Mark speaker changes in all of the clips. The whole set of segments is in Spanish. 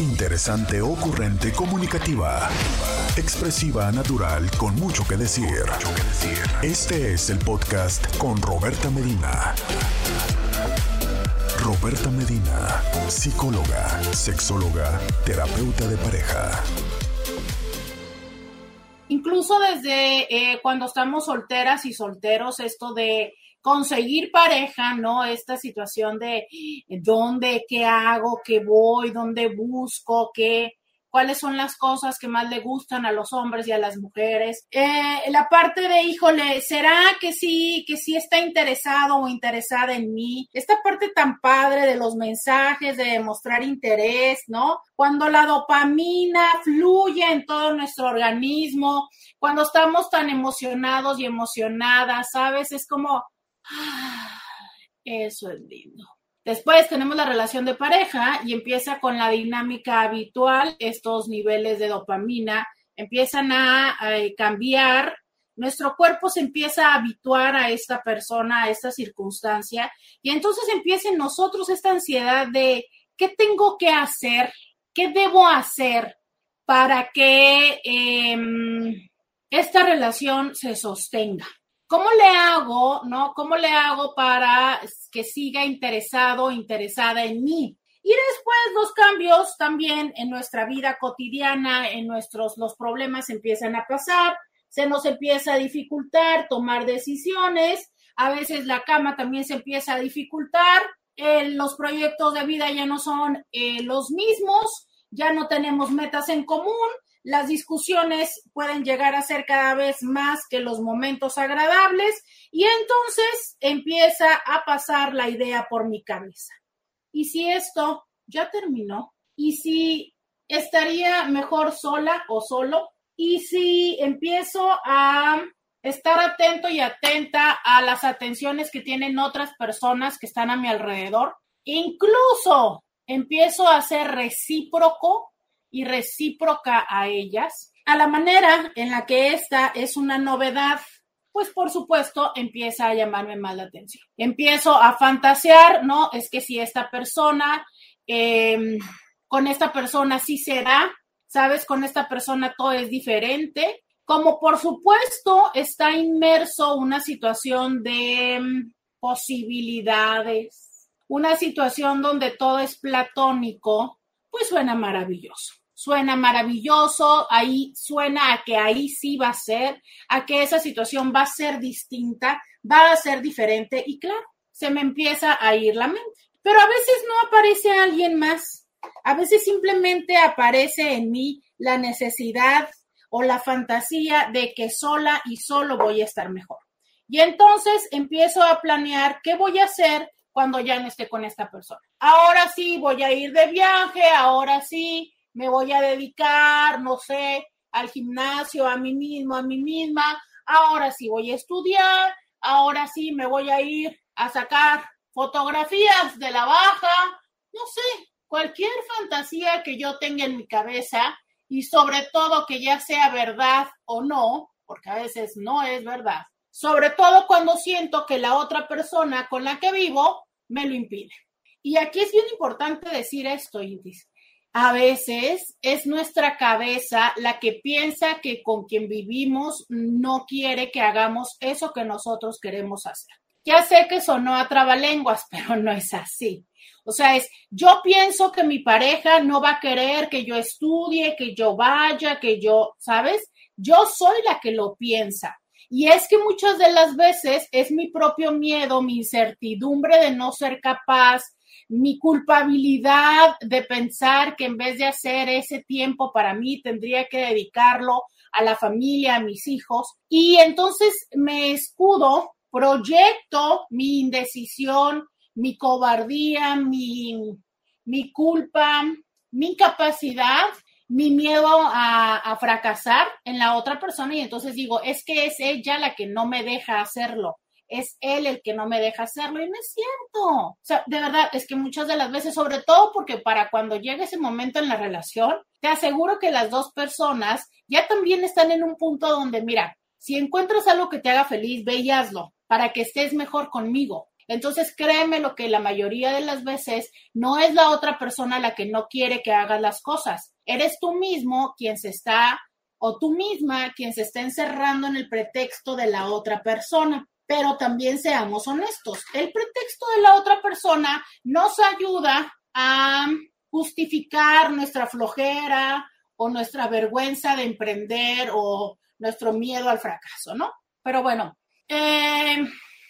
Speaker 1: Interesante, ocurrente, comunicativa. Expresiva, natural, con mucho que decir. Este es el podcast con Roberta Medina. Roberta Medina, psicóloga, sexóloga, terapeuta de pareja.
Speaker 2: Incluso desde eh, cuando estamos solteras y solteros, esto de conseguir pareja, ¿no? Esta situación de dónde, qué hago, qué voy, dónde busco, qué, cuáles son las cosas que más le gustan a los hombres y a las mujeres. Eh, la parte de, híjole, ¿será que sí, que sí está interesado o interesada en mí? Esta parte tan padre de los mensajes, de demostrar interés, ¿no? Cuando la dopamina fluye en todo nuestro organismo, cuando estamos tan emocionados y emocionadas, ¿sabes? Es como, eso es lindo. Después tenemos la relación de pareja y empieza con la dinámica habitual, estos niveles de dopamina empiezan a, cambiar, nuestro cuerpo se empieza a habituar a esta persona, a esta circunstancia, y entonces empieza en nosotros esta ansiedad de qué tengo que hacer, qué debo hacer para que em, esta relación se sostenga. ¿Cómo le hago, no? ¿Cómo le hago para que siga interesado interesada en mí? Y después los cambios también en nuestra vida cotidiana, en nuestros, los problemas empiezan a pasar, se nos empieza a dificultar tomar decisiones, a veces la cama también se empieza a dificultar, eh, los proyectos de vida ya no son eh, los mismos, ya no tenemos metas en común, las discusiones pueden llegar a ser cada vez más que los momentos agradables y entonces empieza a pasar la idea por mi cabeza. ¿Y si esto ya terminó? ¿Y si estaría mejor sola o solo? ¿Y si empiezo a estar atento y atenta a las atenciones que tienen otras personas que están a mi alrededor? Incluso empiezo a ser recíproco y recíproca a ellas, a la manera en la que esta es una novedad, pues por supuesto empieza a llamarme más la atención. Empiezo a fantasear, ¿no? Es que si esta persona, em, con esta persona sí será, ¿sabes? Con esta persona todo es diferente. Como por supuesto está inmerso una situación de em, posibilidades, una situación donde todo es platónico, pues suena maravilloso suena maravilloso, ahí suena a que ahí sí va a ser, a que esa situación va a ser distinta, va a ser diferente y claro, se me empieza a ir la mente. Pero a veces no aparece alguien más, a veces simplemente aparece en mí la necesidad o la fantasía de que sola y solo voy a estar mejor. Y entonces empiezo a planear qué voy a hacer cuando ya no esté con esta persona. Ahora sí voy a ir de viaje, ahora sí me voy a dedicar, no sé, al gimnasio, a mí mismo, a mí misma, ahora sí voy a estudiar, ahora sí me voy a ir a sacar fotografías de la baja, no sé, cualquier fantasía que yo tenga en mi cabeza y sobre todo que ya sea verdad o no, porque a veces no es verdad, sobre todo cuando siento que la otra persona con la que vivo me lo impide. Y aquí es bien importante decir esto, a veces es nuestra cabeza la que piensa que con quien vivimos no quiere que hagamos eso que nosotros queremos hacer. Ya sé que sonó a trabalenguas, pero no es así. O sea, es, yo pienso que mi pareja no va a querer que yo estudie, que yo vaya, que yo, ¿sabes? Yo soy la que lo piensa. Y es que muchas de las veces es mi propio miedo, mi incertidumbre de no ser capaz, mi culpabilidad de pensar que en vez de hacer ese tiempo para mí tendría que dedicarlo a la familia, a mis hijos. Y entonces me escudo, proyecto mi indecisión, mi cobardía, mi, mi culpa, mi incapacidad, mi miedo a, a, fracasar en la otra persona y entonces digo, es que es ella la que no me deja hacerlo es él el que no me deja hacerlo y no es cierto. O sea, de verdad, es que muchas de las veces, sobre todo porque para cuando llegue ese momento en la relación, te aseguro que las dos personas ya también están en un punto donde, mira, si encuentras algo que te haga feliz, ve para que estés mejor conmigo. Entonces, créeme lo que la mayoría de las veces no es la otra persona la que no quiere que hagas las cosas. Eres tú mismo quien se está, o tú misma quien se está encerrando en el pretexto de la otra persona. Pero también seamos honestos, el pretexto de la otra persona nos ayuda a justificar nuestra flojera o nuestra vergüenza de emprender o nuestro miedo al fracaso, ¿no? Pero bueno, eh,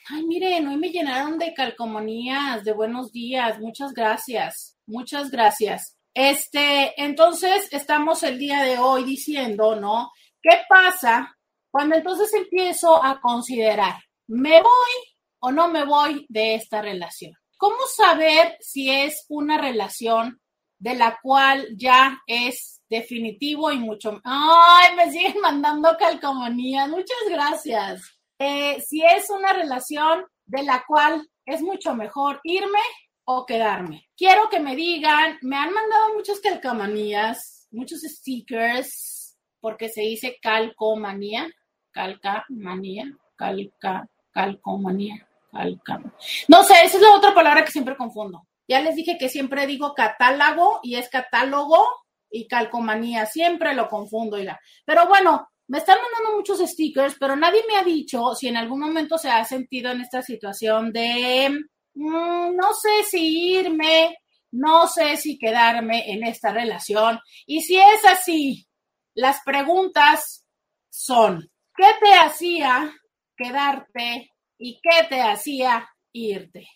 Speaker 2: ay, miren, hoy me llenaron de calcomanías, de buenos días, muchas gracias, muchas gracias. Este, entonces estamos el día de hoy diciendo, ¿no? ¿Qué pasa cuando entonces empiezo a considerar, ¿me voy o no me voy de esta relación? ¿Cómo saber si es una relación de la cual ya es definitivo y mucho. ¡Ay! Me siguen mandando calcomanías. Muchas gracias. Eh, si es una relación de la cual es mucho mejor irme o quedarme. Quiero que me digan, me han mandado muchas calcomanías, muchos stickers, porque se dice calcomanía, calcamanía, calca, calcomanía, calca. No sé, esa es la otra palabra que siempre confundo. Ya les dije que siempre digo catálogo y es catálogo y calcomanía, siempre lo confundo, la Pero bueno, me están mandando muchos stickers, pero nadie me ha dicho si en algún momento se ha sentido en esta situación de mm, no sé si irme, no sé si quedarme en esta relación. Y si es así, las preguntas son, ¿qué te hacía quedarte y qué te hacía irte?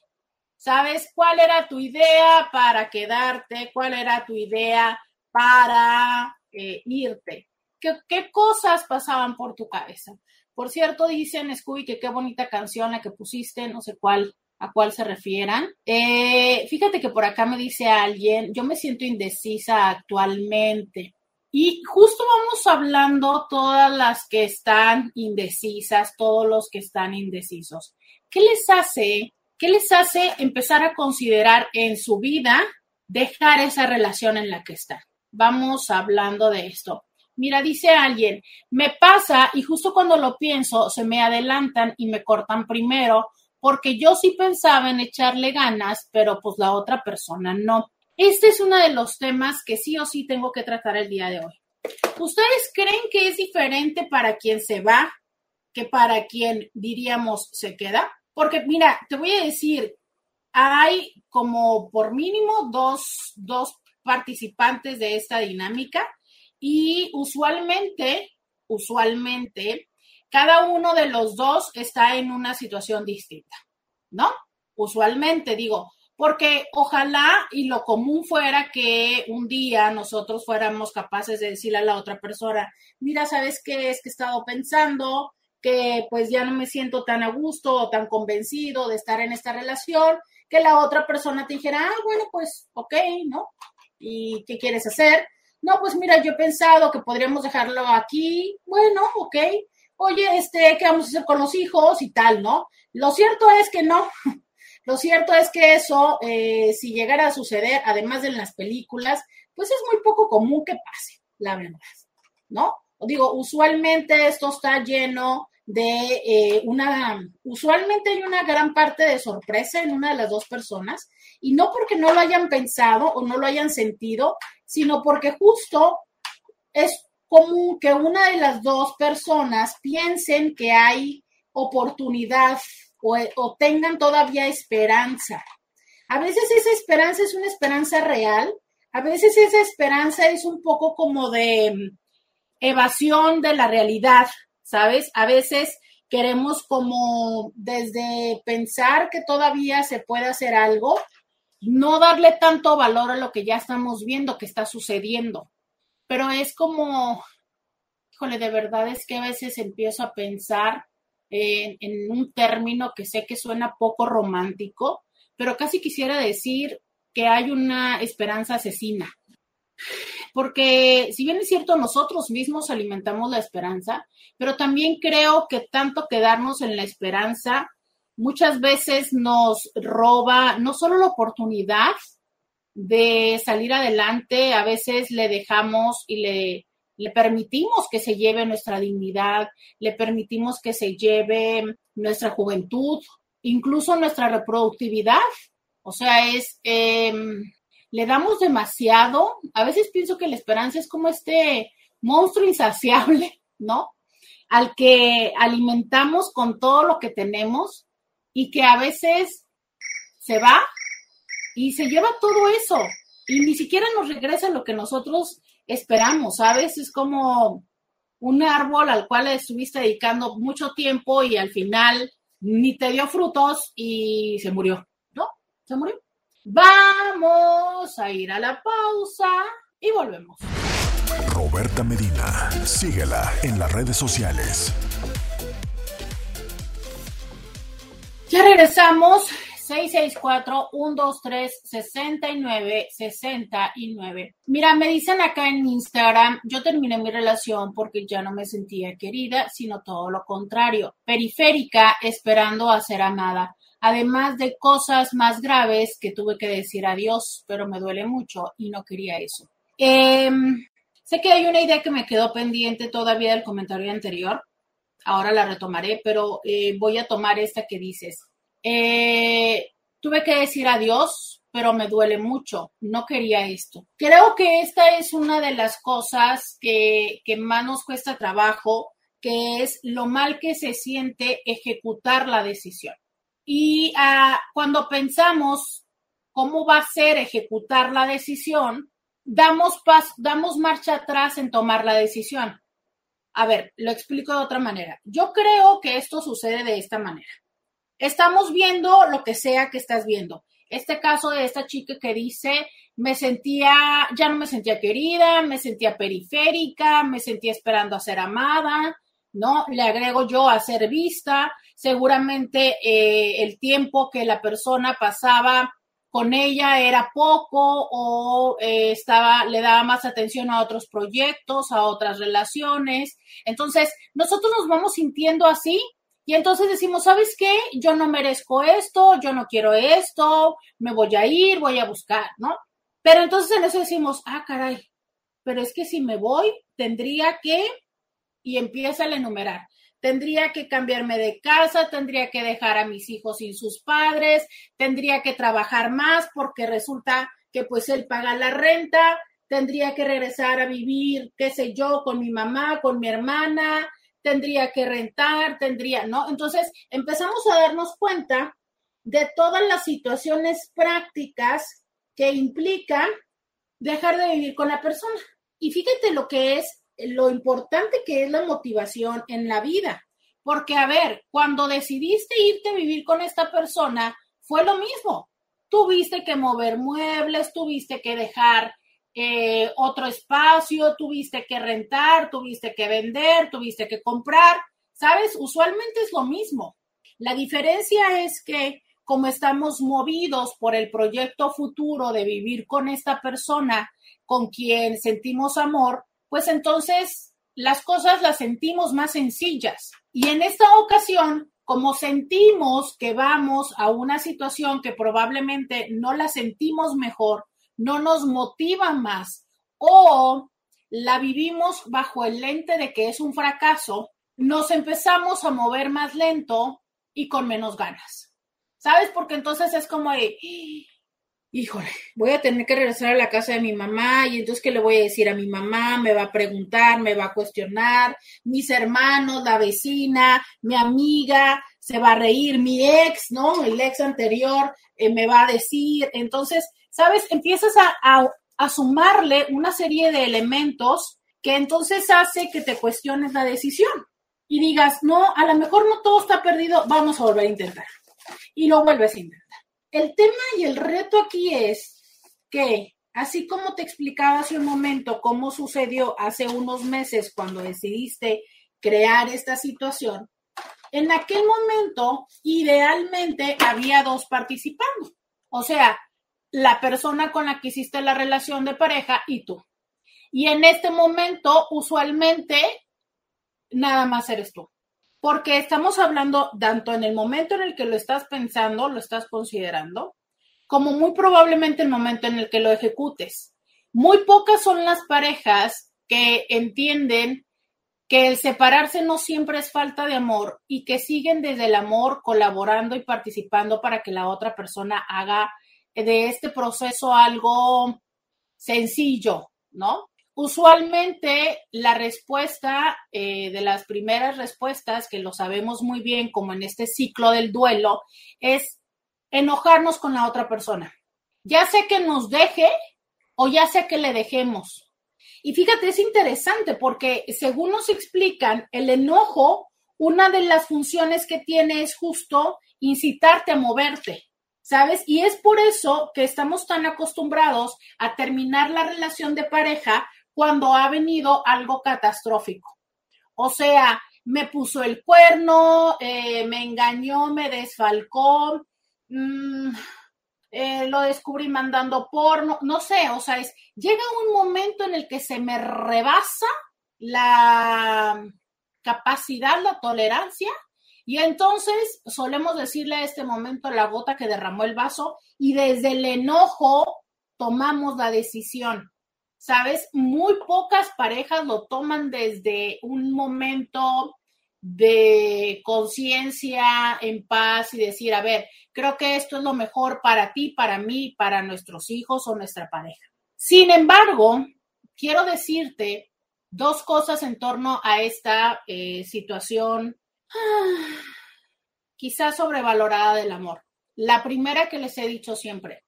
Speaker 2: ¿Sabes cuál era tu idea para quedarte? ¿Cuál era tu idea para eh, irte? ¿Qué, cosas pasaban por tu cabeza? Por cierto, dicen Scooby que qué bonita canción la que pusiste, no sé cuál, a cuál se refieran. Eh, fíjate que por acá me dice alguien, yo me siento indecisa actualmente. Y justo vamos hablando todas las que están indecisas, todos los que están indecisos. ¿Qué les hace ¿Qué les hace empezar a considerar en su vida dejar esa relación en la que están? Vamos hablando de esto. Mira, dice alguien, me pasa y justo cuando lo pienso se me adelantan y me cortan primero porque yo sí pensaba en echarle ganas, pero pues la otra persona no. Este es uno de los temas que sí o sí tengo que tratar el día de hoy. ¿Ustedes creen que es diferente para quien se va que para quien diríamos se queda? Porque mira, te voy a decir, hay como por mínimo dos, dos participantes de esta dinámica y usualmente, usualmente, cada uno de los dos está en una situación distinta, ¿no? Usualmente digo, porque ojalá y lo común fuera que un día nosotros fuéramos capaces de decirle a la otra persona, mira, ¿sabes qué? Es que he estado pensando, que pues ya no me siento tan a gusto o tan convencido de estar en esta relación, que la otra persona te dijera, ah, bueno, pues, ok, ¿no? ¿Y qué quieres hacer? No, pues mira, yo he pensado que podríamos dejarlo aquí, bueno, ok. Oye, este, ¿qué vamos a hacer con los hijos y tal, no? Lo cierto es que no. Lo cierto es que eso, eh, si llegara a suceder, además de en las películas, pues es muy poco común que pase, la verdad, ¿no? Digo, usualmente esto está lleno de eh, una, usualmente hay una gran parte de sorpresa en una de las dos personas y no porque no lo hayan pensado o no lo hayan sentido, sino porque justo es común que una de las dos personas piensen que hay oportunidad o, tengan todavía esperanza. A veces esa esperanza es una esperanza real, a veces esa esperanza es un poco como de mm, evasión de la realidad, ¿sabes? A veces queremos como desde pensar que todavía se puede hacer algo, no darle tanto valor a lo que ya estamos viendo que está sucediendo. Pero es como, híjole, de verdad es que a veces empiezo a pensar en, un término que sé que suena poco romántico, pero casi quisiera decir que hay una esperanza asesina. Porque si bien es cierto, nosotros mismos alimentamos la esperanza, pero también creo que tanto quedarnos en la esperanza muchas veces nos roba no solo la oportunidad de salir adelante, a veces le dejamos y le, le permitimos que se lleve nuestra dignidad, le permitimos que se lleve nuestra juventud, incluso nuestra reproductividad. O sea, es, em, le damos demasiado. A veces pienso que la esperanza es como este monstruo insaciable, ¿no? Al que alimentamos con todo lo que tenemos y que a veces se va y se lleva todo eso y ni siquiera nos regresa lo que nosotros esperamos, ¿sabes? Es como un árbol al cual estuviste dedicando mucho tiempo y al final ni te dio frutos y se murió, ¿no? Se murió. Vamos a ir a la pausa y volvemos.
Speaker 1: Roberta Medina, síguela en las redes sociales.
Speaker 2: Ya regresamos. 664-123-6969. Mira, me dicen acá en Instagram, yo terminé mi relación porque ya no me sentía querida, sino todo lo contrario, periférica, esperando a ser amada. Además de cosas más graves que tuve que decir adiós, pero me duele mucho y no quería eso. Em, sé que hay una idea que me quedó pendiente todavía del comentario anterior. Ahora la retomaré, pero eh, voy a tomar esta que dices eh, tuve que decir adiós, pero me duele mucho. No quería esto. Creo que esta es una de las cosas que, más nos cuesta trabajo, que es lo mal que se siente ejecutar la decisión. Y ah, cuando pensamos cómo va a ser ejecutar la decisión, damos, damos marcha atrás en tomar la decisión. A ver, lo explico de otra manera. Yo creo que esto sucede de esta manera estamos viendo lo que sea que estás viendo. Este caso de esta chica que dice, me sentía, ya no me sentía querida, me sentía periférica, me sentía esperando a ser amada, ¿no? Le agrego yo a ser vista, seguramente eh, el tiempo que la persona pasaba con ella era poco o eh, estaba, le daba más atención a otros proyectos, a otras relaciones. Entonces, nosotros nos vamos sintiendo así y entonces decimos, ¿sabes qué? Yo no merezco esto, yo no quiero esto, me voy a ir, voy a buscar, ¿no? Pero entonces en eso decimos, ah, caray, pero es que si me voy, tendría que, y empieza a enumerar, tendría que cambiarme de casa, tendría que dejar a mis hijos sin sus padres, tendría que trabajar más porque resulta que pues él paga la renta, tendría que regresar a vivir, qué sé yo, con mi mamá, con mi hermana, tendría que rentar, tendría, ¿no? Entonces empezamos a darnos cuenta de todas las situaciones prácticas que implica dejar de vivir con la persona. Y fíjate lo que es, lo importante que es la motivación en la vida. Porque, a ver, cuando decidiste irte a vivir con esta persona, fue lo mismo. Tuviste que mover muebles, tuviste que dejar eh, otro espacio, tuviste que rentar, tuviste que vender, tuviste que comprar, ¿sabes? Usualmente es lo mismo. La diferencia es que como estamos movidos por el proyecto futuro de vivir con esta persona con quien sentimos amor, pues entonces las cosas las sentimos más sencillas. Y en esta ocasión, como sentimos que vamos a una situación que probablemente no la sentimos mejor, no nos motiva más o la vivimos bajo el lente de que es un fracaso, nos empezamos a mover más lento y con menos ganas. ¿Sabes? Porque entonces es como de, híjole, voy a tener que regresar a la casa de mi mamá y entonces, ¿qué le voy a decir a mi mamá? Me va a preguntar, me va a cuestionar, mis hermanos, la vecina, mi amiga, se va a reír, mi ex, ¿no? El ex anterior eh, me va a decir, entonces ¿sabes? Empiezas a, sumarle una serie de elementos que entonces hace que te cuestiones la decisión y digas, no, a lo mejor no todo está perdido, vamos a volver a intentar. Y lo vuelves a intentar. El tema y el reto aquí es que, así como te explicaba hace un momento cómo sucedió hace unos meses cuando decidiste crear esta situación, en aquel momento idealmente había dos participando. O sea, la persona con la que hiciste la relación de pareja y tú. Y en este momento, usualmente, nada más eres tú. Porque estamos hablando tanto en el momento en el que lo estás pensando, lo estás considerando, como muy probablemente el momento en el que lo ejecutes. Muy pocas son las parejas que entienden que el separarse no siempre es falta de amor y que siguen desde el amor colaborando y participando para que la otra persona haga de este proceso algo sencillo, ¿no? Usualmente la respuesta eh, de las primeras respuestas, que lo sabemos muy bien como en este ciclo del duelo, es enojarnos con la otra persona. Ya sé que nos deje o ya sé que le dejemos. Y fíjate, es interesante porque según nos explican, el enojo, una de las funciones que tiene es justo incitarte a moverte. ¿Sabes? Y es por eso que estamos tan acostumbrados a terminar la relación de pareja cuando ha venido algo catastrófico. O sea, me puso el cuerno, eh, me engañó, me desfalcó, mm, eh, lo descubrí mandando porno, no sé, o sea, es, llega un momento en el que se me rebasa la capacidad, la tolerancia y entonces solemos decirle a este momento la gota que derramó el vaso y desde el enojo tomamos la decisión. ¿Sabes? Muy pocas parejas lo toman desde un momento de conciencia, en paz y decir, a ver, creo que esto es lo mejor para ti, para mí, para nuestros hijos o nuestra pareja. Sin embargo, quiero decirte dos cosas en torno a esta eh, situación quizás sobrevalorada del amor. La primera que les he dicho siempre,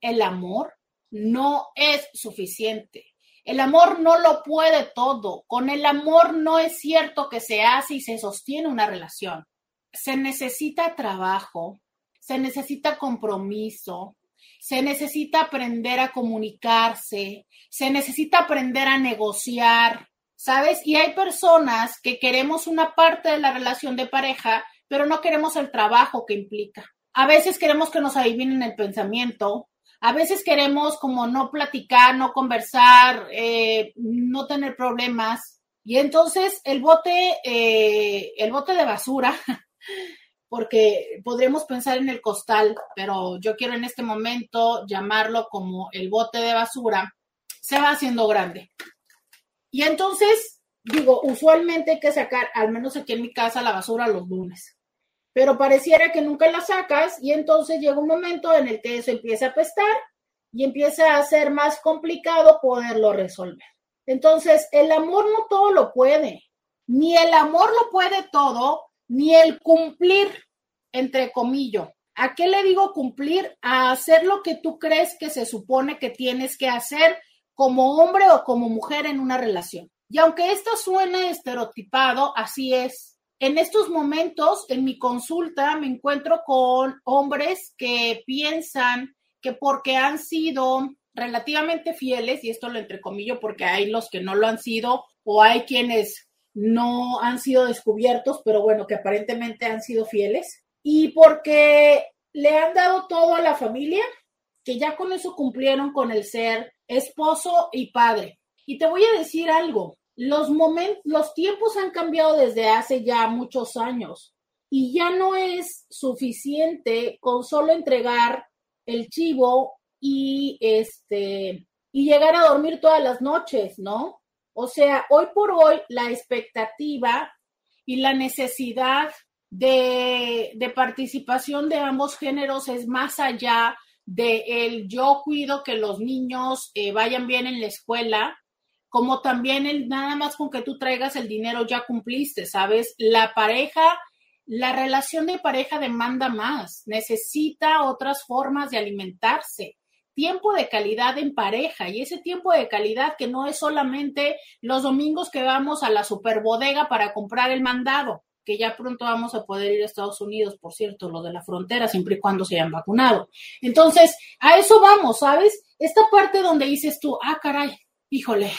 Speaker 2: el amor no es suficiente. El amor no lo puede todo. Con el amor no es cierto que se hace y se sostiene una relación. Se necesita trabajo, se necesita compromiso, se necesita aprender a comunicarse, se necesita aprender a negociar, ¿sabes? Y hay personas que queremos una parte de la relación de pareja, pero no queremos el trabajo que implica. A veces queremos que nos adivinen el pensamiento, a veces queremos como no platicar, no conversar, eh, no tener problemas. Y entonces el bote, eh, el bote de basura, porque podríamos pensar en el costal, pero yo quiero en este momento llamarlo como el bote de basura, se va haciendo grande. Y entonces, digo, usualmente hay que sacar, al menos aquí en mi casa, la basura los lunes. Pero pareciera que nunca la sacas y entonces llega un momento en el que eso empieza a apestar y empieza a ser más complicado poderlo resolver. Entonces, el amor no todo lo puede. Ni el amor lo puede todo, ni el cumplir, entre comillas. ¿A qué le digo cumplir? A hacer lo que tú crees que se supone que tienes que hacer como hombre o como mujer en una relación. Y aunque esto suene estereotipado, así es. En estos momentos, en mi consulta, me encuentro con hombres que piensan que porque han sido relativamente fieles, y esto lo entrecomillo porque hay los que no lo han sido, o hay quienes no han sido descubiertos, pero bueno, que aparentemente han sido fieles, y porque le han dado todo a la familia, que ya con eso cumplieron con el ser esposo y padre. Y te voy a decir algo, los los tiempos han cambiado desde hace ya muchos años y ya no es suficiente con solo entregar el chivo y este y llegar a dormir todas las noches, ¿no? O sea, hoy por hoy la expectativa y la necesidad de, de participación de ambos géneros es más allá de el yo cuido que los niños eh, vayan bien en la escuela, como también el nada más con que tú traigas el dinero ya cumpliste, ¿sabes? La pareja, la relación de pareja demanda más, necesita otras formas de alimentarse, tiempo de calidad en pareja y ese tiempo de calidad que no es solamente los domingos que vamos a la superbodega para comprar el mandado que ya pronto vamos a poder ir a Estados Unidos, por cierto, lo de la frontera, siempre y cuando se hayan vacunado. Entonces, a eso vamos, ¿sabes? Esta parte donde dices tú, ah, caray, híjole,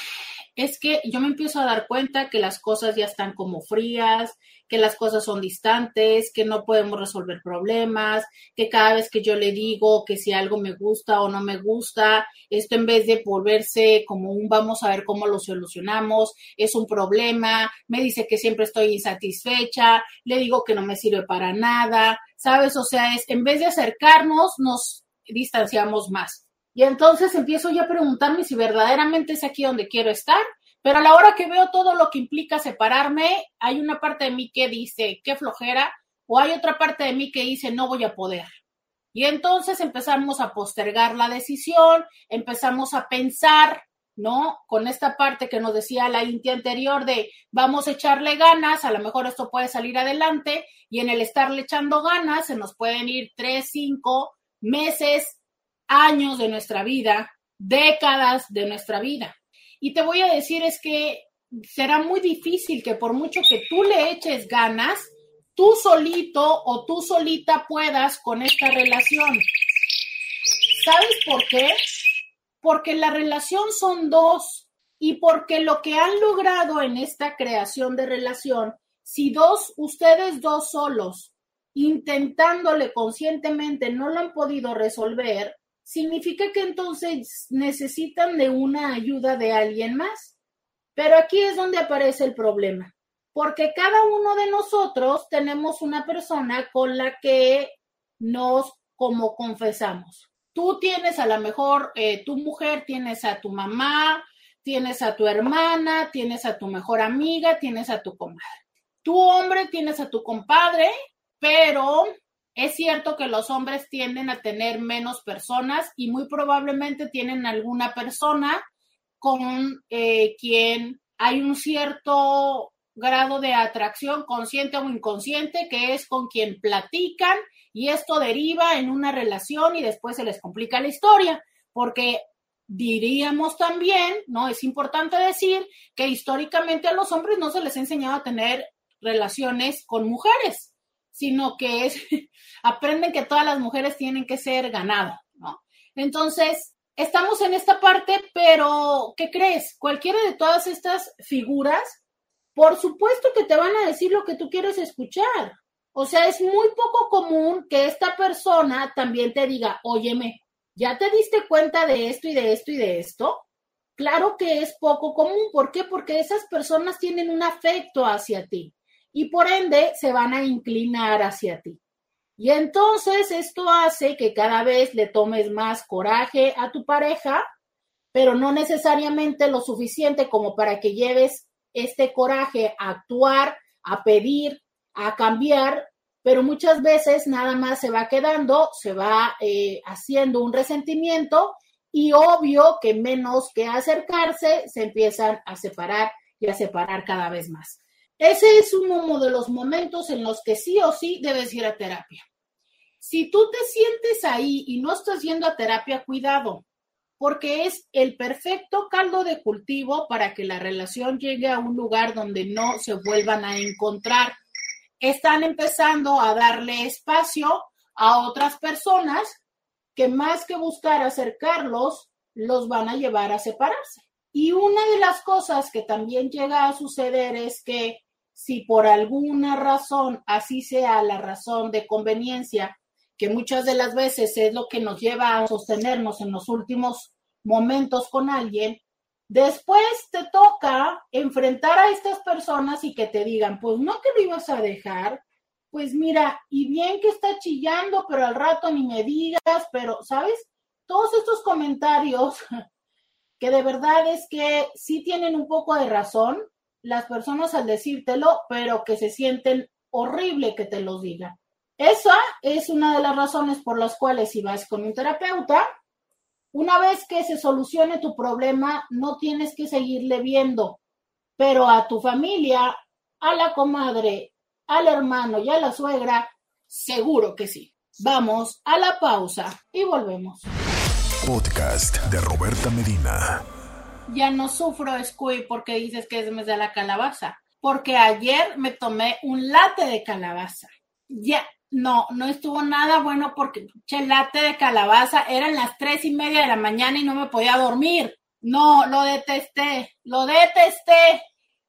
Speaker 2: es que yo me empiezo a dar cuenta que las cosas ya están como frías, que las cosas son distantes, que no podemos resolver problemas, que cada vez que yo le digo que si algo me gusta o no me gusta, esto en vez de volverse como un vamos a ver cómo lo solucionamos, es un problema, me dice que siempre estoy insatisfecha, le digo que no me sirve para nada, ¿sabes? O sea, es en vez de acercarnos, nos distanciamos más. Y entonces empiezo yo a preguntarme si verdaderamente es aquí donde quiero estar, Pero a la hora que veo todo lo que implica separarme, hay una parte de mí que dice, qué flojera, o hay otra parte de mí que dice, no voy a poder. Y entonces empezamos a postergar la decisión, empezamos a pensar, ¿no? Con esta parte que nos decía la Inti anterior de vamos a echarle ganas, a lo mejor esto puede salir adelante, y en el estarle echando ganas se nos pueden ir tres, cinco meses, años de nuestra vida, décadas de nuestra vida. Y te voy a decir es que será muy difícil que por mucho que tú le eches ganas, tú solito o tú solita puedas con esta relación. ¿Sabes por qué? Porque la relación son dos y porque lo que han logrado en esta creación de relación, si dos, ustedes dos solos, intentándole conscientemente, no lo han podido resolver, significa que entonces necesitan de una ayuda de alguien más. Pero aquí es donde aparece el problema, porque cada uno de nosotros tenemos una persona con la que nos como confesamos. Tú tienes a lo mejor, eh, tu mujer, tienes a tu mamá, tienes a tu hermana, tienes a tu mejor amiga, tienes a tu comadre. Tu hombre, tienes a tu compadre, pero es cierto que los hombres tienden a tener menos personas y muy probablemente tienen alguna persona con eh, quien hay un cierto grado de atracción consciente o inconsciente, que es con quien platican y esto deriva en una relación y después se les complica la historia, porque diríamos también, ¿no? Es importante decir que históricamente a los hombres no se les ha enseñado a tener relaciones con mujeres sino que es, aprenden que todas las mujeres tienen que ser ganado, ¿no? Entonces, estamos en esta parte, pero ¿qué crees? Cualquiera de todas estas figuras, por supuesto que te van a decir lo que tú quieres escuchar. O sea, es muy poco común que esta persona también te diga, óyeme, ¿ya te diste cuenta de esto y de esto y de esto? Claro que es poco común. ¿Por qué? Porque esas personas tienen un afecto hacia ti y por ende se van a inclinar hacia ti. Y entonces esto hace que cada vez le tomes más coraje a tu pareja, pero no necesariamente lo suficiente como para que lleves este coraje a actuar, a pedir, a cambiar, pero muchas veces nada más se va quedando, se va eh, haciendo un resentimiento y obvio que menos que acercarse, se empiezan a separar y a separar cada vez más. Ese es uno de los momentos en los que sí o sí debes ir a terapia. Si tú te sientes ahí y no estás yendo a terapia, cuidado, porque es el perfecto caldo de cultivo para que la relación llegue a un lugar donde no se vuelvan a encontrar. Están empezando a darle espacio a otras personas que más que buscar acercarlos, los van a llevar a separarse. Y una de las cosas que también llega a suceder es que si por alguna razón, así sea la razón de conveniencia, que muchas de las veces es lo que nos lleva a sostenernos en los últimos momentos con alguien, después te toca enfrentar a estas personas y que te digan, pues no que lo ibas a dejar, pues mira, y bien que está chillando, pero al rato ni me digas, pero, ¿sabes? Todos estos comentarios que de verdad es que sí tienen un poco de razón, las personas al decírtelo, pero que se sienten horrible que te los digan. Esa es una de las razones por las cuales si vas con un terapeuta, una vez que se solucione tu problema, no tienes que seguirle viendo, pero a tu familia, a la comadre, al hermano y a la suegra, seguro que sí. Vamos a la pausa y volvemos.
Speaker 1: Podcast de Roberta Medina
Speaker 2: ya no sufro Squid porque dices que es mes de la calabaza. Porque ayer me tomé un latte de calabaza. Ya, no, no estuvo nada bueno porque el latte de calabaza eran las tres y media de la mañana y no me podía dormir. No, lo detesté, lo detesté,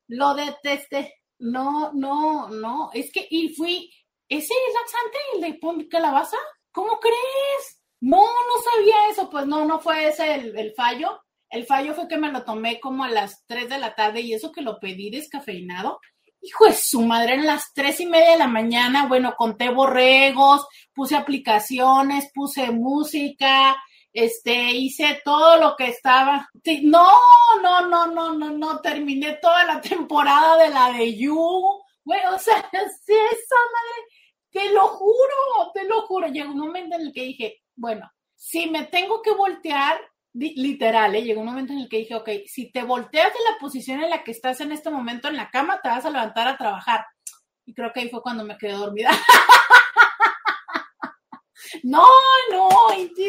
Speaker 2: lo detesté. No, no, no, es que, y fui, ¿ese es laxante, el de calabaza? ¿Cómo crees? No, no sabía eso, pues no, no fue ese el fallo. El fallo fue que me lo tomé como a las 3 de la tarde y eso que lo pedí descafeinado. Hijo de su madre, en las tres y media de la mañana, bueno, conté borregos, puse aplicaciones, puse música, este, hice todo lo que estaba. No, no, no, no, no, no, terminé toda la temporada de la de You. Güey, o sea, sí, esa madre, te lo juro, te lo juro. Llegó un momento en el que dije, bueno, si me tengo que voltear, literal, ¿eh? llegó un momento en el que dije, ok, si te volteas de la posición en la que estás en este momento en la cama, te vas a levantar a trabajar. Y creo que ahí fue cuando me quedé dormida. no, no,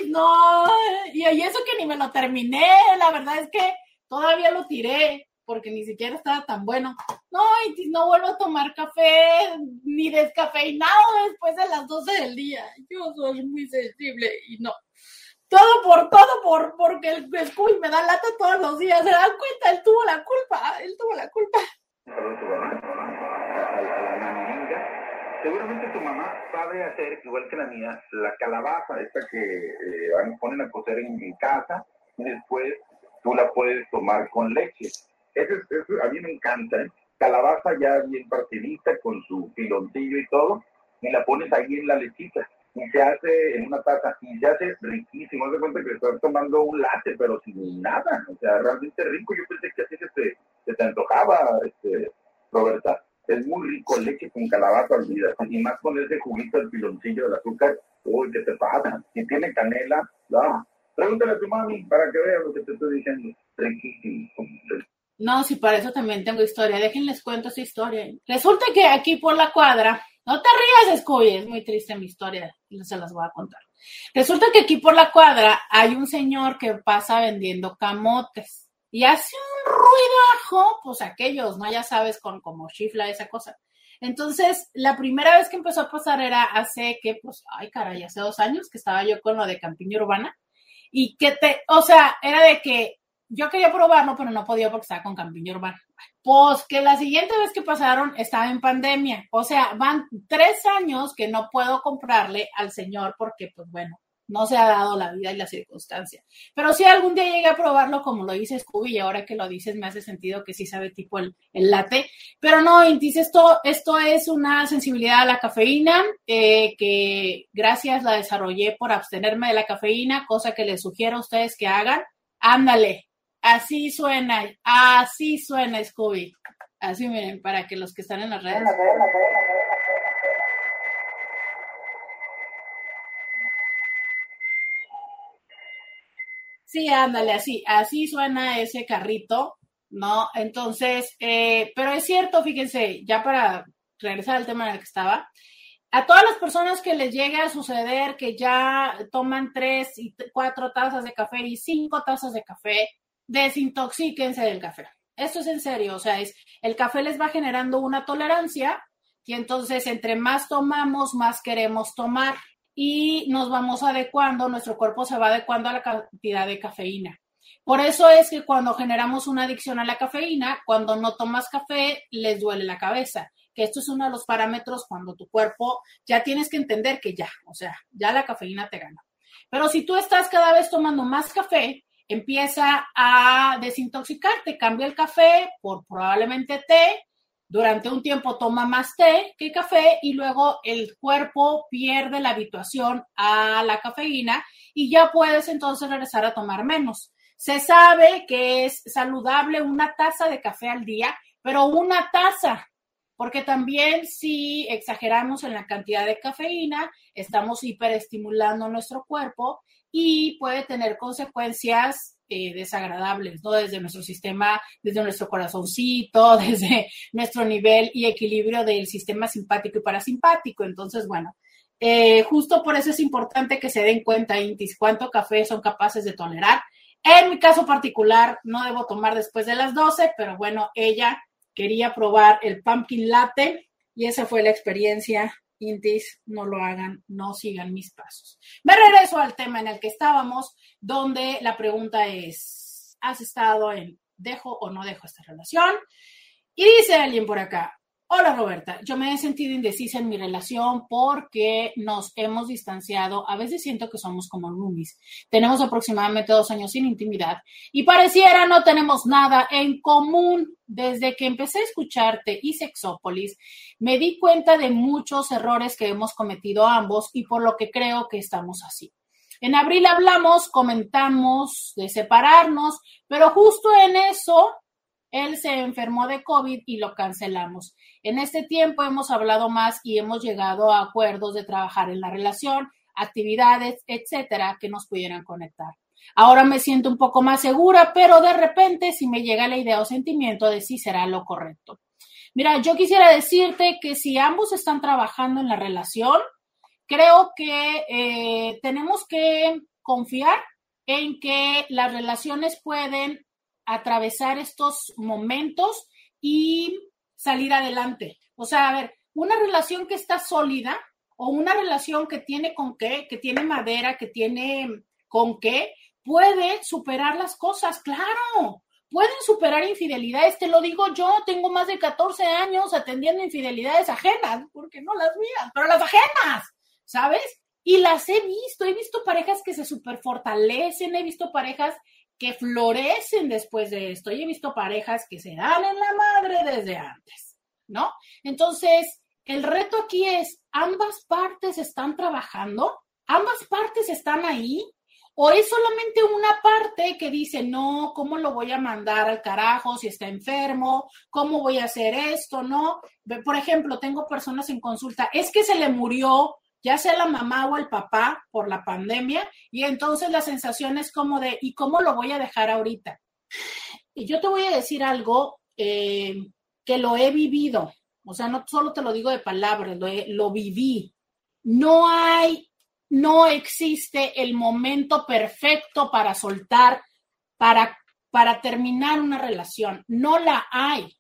Speaker 2: no. Y eso que ni me lo terminé, la verdad es que todavía lo tiré porque ni siquiera estaba tan bueno. No, no vuelvo a tomar café ni descafeinado después de las 12 del día. Yo soy muy sensible y no. Todo por todo, por porque el Scooby me da lata todos los días. ¿Se dan cuenta? Él tuvo la culpa. Él tuvo la culpa.
Speaker 3: Seguramente tu mamá sabe hacer, igual que la mía, la calabaza, esta que eh, ponen a cocer en mi casa, y después tú la puedes tomar con leche. Eso a mí me encanta, ¿eh? Calabaza ya bien partidita, con su piloncillo y todo, y la pones ahí en la lechita y se hace en una taza y se hace riquísimo. Haz de cuenta que estás tomando un latte, pero sin nada. O sea, realmente rico. Yo pensé que así se te, se te antojaba, este, Roberta. Es muy rico leche con calabaza, olvida. Y más con ese juguito del piloncillo del azúcar. Uy, ¿qué te pasa? Si tiene canela, no. Pregúntale a tu mami para que vea lo que te estoy diciendo. Riquísimo.
Speaker 2: No, si para eso también tengo historia. Déjenles cuento esa historia. Resulta que aquí por la cuadra no te rías, Scooby, es muy triste mi historia y se las voy a contar. Resulta que aquí por la cuadra hay un señor que pasa vendiendo camotes y hace un ruidajo, pues aquellos, ¿no? Ya sabes, con como chifla esa cosa. Entonces, la primera vez que empezó a pasar era hace que, pues, ay, caray, hace dos años que estaba yo con lo de campiña urbana y que te, o sea, era de que yo quería probarlo, pero no podía porque estaba con campiña urbana. Pues que la siguiente vez que pasaron estaba en pandemia. O sea, van tres años que no puedo comprarle al señor porque, pues bueno, no se ha dado la vida y la circunstancia. Pero si algún día llegué a probarlo, como lo dice Scooby, y ahora que lo dices me hace sentido que sí sabe tipo el, el latte. Pero no, Intis, esto, esto es una sensibilidad a la cafeína eh, que gracias la desarrollé por abstenerme de la cafeína, cosa que les sugiero a ustedes que hagan. Ándale, Así suena, así suena Scooby. Así miren, para que los que están en las redes. Sí, ándale, así, así suena ese carrito, ¿no? Entonces, eh, pero es cierto, fíjense, ya para regresar al tema en el que estaba, a todas las personas que les llegue a suceder que ya toman tres y cuatro tazas de café y cinco tazas de café, desintoxíquense del café. Esto es en serio, o sea, es el café les va generando una tolerancia y entonces entre más tomamos, más queremos tomar y nos vamos adecuando, nuestro cuerpo se va adecuando a la cantidad de cafeína. Por eso es que cuando generamos una adicción a la cafeína, cuando no tomas café, les duele la cabeza, que esto es uno de los parámetros cuando tu cuerpo ya tienes que entender que ya, o sea, ya la cafeína te gana. Pero si tú estás cada vez tomando más café, empieza a desintoxicarte, cambia el café por probablemente té, durante un tiempo toma más té que café y luego el cuerpo pierde la habituación a la cafeína y ya puedes entonces regresar a tomar menos. Se sabe que es saludable una taza de café al día, pero una taza, porque también si exageramos en la cantidad de cafeína, estamos hiperestimulando nuestro cuerpo y puede tener consecuencias eh, desagradables, ¿no? Desde nuestro sistema, desde nuestro corazoncito, desde nuestro nivel y equilibrio del sistema simpático y parasimpático. Entonces, bueno, eh, justo por eso es importante que se den cuenta, Intis, cuánto café son capaces de tolerar. En mi caso particular, no debo tomar después de las 12, pero bueno, ella quería probar el pumpkin latte y esa fue la experiencia Intis, no lo hagan, no sigan mis pasos. Me regreso al tema en el que estábamos, donde la pregunta es, ¿has estado en dejo o no dejo esta relación? Y dice alguien por acá, Hola Roberta, yo me he sentido indecisa en mi relación porque nos hemos distanciado. A veces siento que somos como roomies. Tenemos aproximadamente dos años sin intimidad y pareciera no tenemos nada en común. Desde que empecé a escucharte y Sexópolis, me di cuenta de muchos errores que hemos cometido ambos y por lo que creo que estamos así. En abril hablamos, comentamos de separarnos, pero justo en eso él se enfermó de COVID y lo cancelamos. En este tiempo hemos hablado más y hemos llegado a acuerdos de trabajar en la relación, actividades, etcétera, que nos pudieran conectar. Ahora me siento un poco más segura, pero de repente si me llega la idea o sentimiento de si será lo correcto. Mira, yo quisiera decirte que si ambos están trabajando en la relación, creo que eh, tenemos que confiar en que las relaciones pueden atravesar estos momentos y salir adelante. O sea, a ver, una relación que está sólida o una relación que tiene con qué, que tiene madera, que tiene con qué, puede superar las cosas, claro. Pueden superar infidelidades, te lo digo yo, tengo más de 14 años atendiendo infidelidades ajenas, porque no las mías, pero las ajenas, ¿sabes? Y las he visto, he visto parejas que se superfortalecen, he visto parejas que florecen después de esto. Y he visto parejas que se dan en la madre desde antes, ¿no? Entonces, el reto aquí es, ¿ambas partes están trabajando? ¿Ambas partes están ahí? ¿O es solamente una parte que dice, no, ¿cómo lo voy a mandar al carajo si está enfermo? ¿Cómo voy a hacer esto? ¿No? Por ejemplo, tengo personas en consulta, es que se le murió ya sea la mamá o el papá por la pandemia, y entonces la sensación es como de, ¿y cómo lo voy a dejar ahorita? Y yo te voy a decir algo eh, que lo he vivido, o sea, no solo te lo digo de palabras, lo, lo viví. No hay, no existe el momento perfecto para soltar, para, para terminar una relación, no la hay.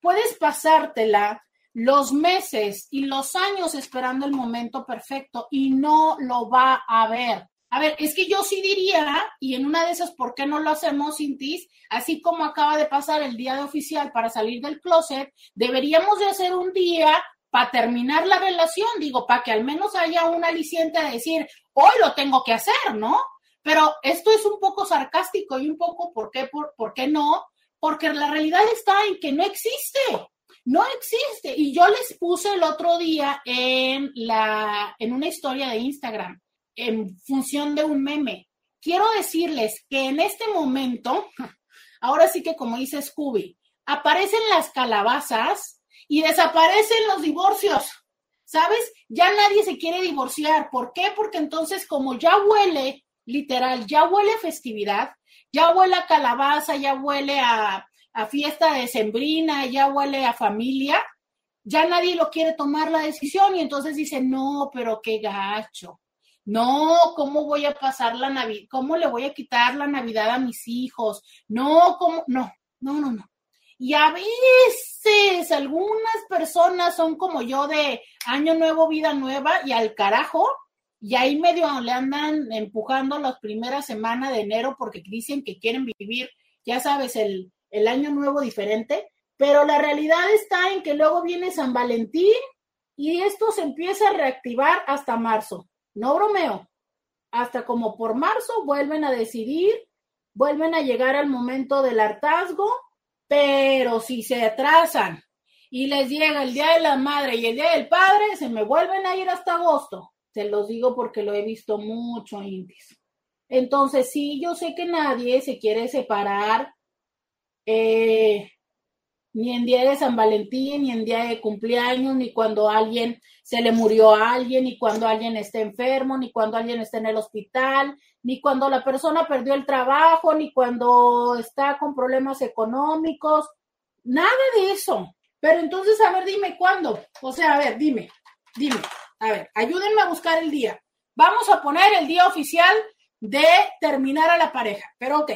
Speaker 2: Puedes pasártela los meses y los años esperando el momento perfecto y no lo va a ver. A ver, es que yo sí diría, y en una de esas, ¿por qué no lo hacemos, Cintis? Así como acaba de pasar el día de oficial para salir del closet, deberíamos de hacer un día para terminar la relación, digo, para que al menos haya un aliciente de decir, hoy lo tengo que hacer, ¿no? Pero esto es un poco sarcástico y un poco, ¿por qué, por, por qué no? Porque la realidad está en que no existe. No existe. Y yo les puse el otro día en, la, en una historia de Instagram, en función de un meme. Quiero decirles que en este momento, ahora sí que como dice Scooby, aparecen las calabazas y desaparecen los divorcios. ¿Sabes? Ya nadie se quiere divorciar. ¿Por qué? Porque entonces como ya huele, literal, ya huele festividad, ya huele a calabaza, ya huele a, a fiesta de sembrina, ya huele a familia, ya nadie lo quiere tomar la decisión y entonces dice, no, pero qué gacho. No, ¿cómo voy a pasar la Navidad? ¿Cómo le voy a quitar la Navidad a mis hijos? No, ¿cómo? No, no, no, no. Y a veces algunas personas son como yo de año nuevo, vida nueva y al carajo, y ahí medio le andan empujando las primeras semanas de enero porque dicen que quieren vivir, ya sabes, el, el año nuevo diferente, pero la realidad está en que luego viene San Valentín y esto se empieza a reactivar hasta marzo. No bromeo. Hasta como por marzo vuelven a decidir, vuelven a llegar al momento del hartazgo, pero si se atrasan y les llega el Día de la Madre y el Día del Padre, se me vuelven a ir hasta agosto. Se los digo porque lo he visto mucho, Intis. Entonces, sí, yo sé que nadie se quiere separar eh, ni en día de San Valentín, ni en día de cumpleaños, ni cuando alguien se le murió a alguien, ni cuando alguien está enfermo, ni cuando alguien está en el hospital, ni cuando la persona perdió el trabajo, ni cuando está con problemas económicos, nada de eso. Pero entonces, a ver, dime cuándo. O sea, a ver, dime, dime. A ver, ayúdenme a buscar el día. Vamos a poner el día oficial de terminar a la pareja. Pero ok,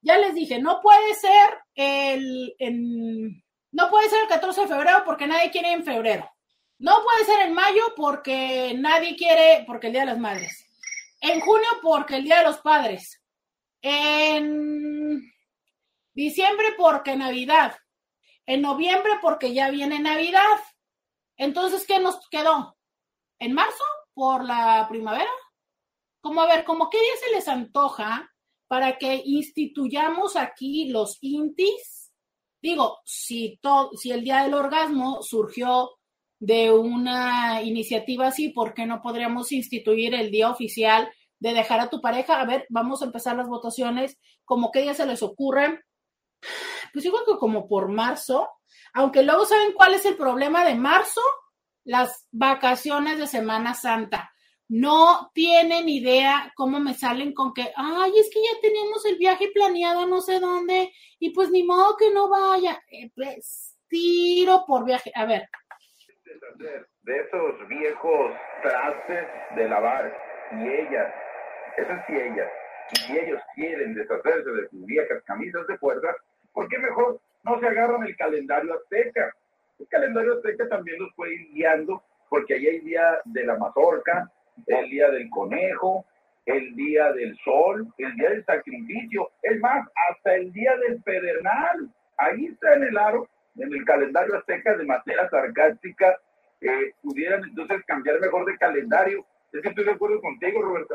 Speaker 2: ya les dije, no puede ser el, no puede ser el 14 de febrero porque nadie quiere en febrero. No puede ser en mayo porque nadie quiere, porque el Día de las Madres. En junio porque el Día de los Padres. En diciembre porque Navidad. En noviembre porque ya viene Navidad. Entonces, ¿qué nos quedó? ¿En marzo? ¿Por la primavera? Como a ver, como qué día se les antoja para que instituyamos aquí los INTIs. Digo, si, si el Día del Orgasmo surgió de una iniciativa así, ¿por qué no podríamos instituir el día oficial de dejar a tu pareja. A ver, vamos a empezar las votaciones. Como que ya se les ocurre. Pues yo creo que como por marzo, aunque luego saben cuál es el problema de marzo, las vacaciones de Semana Santa. No tienen idea cómo me salen con que, ay, es que ya teníamos el viaje planeado no sé dónde y pues ni modo que no vaya. Eh, pues, tiro por viaje. A ver.
Speaker 3: De esos viejos trastes de lavar y ellas, eso sí ellas, y ellos quieren deshacerse de sus viejas camisas de fuerza, ¿por qué mejor no se agarran el calendario azteca? El calendario azteca también los puede ir guiando, porque ahí hay día de la mazorca, el día del conejo, el día del sol, el día del sacrificio, es más, hasta el día del pedernal. Ahí está en el aro, en el calendario azteca de manera sarcástica, eh, pudieran entonces cambiar mejor de calendario. Es que estoy de acuerdo contigo, Roberta.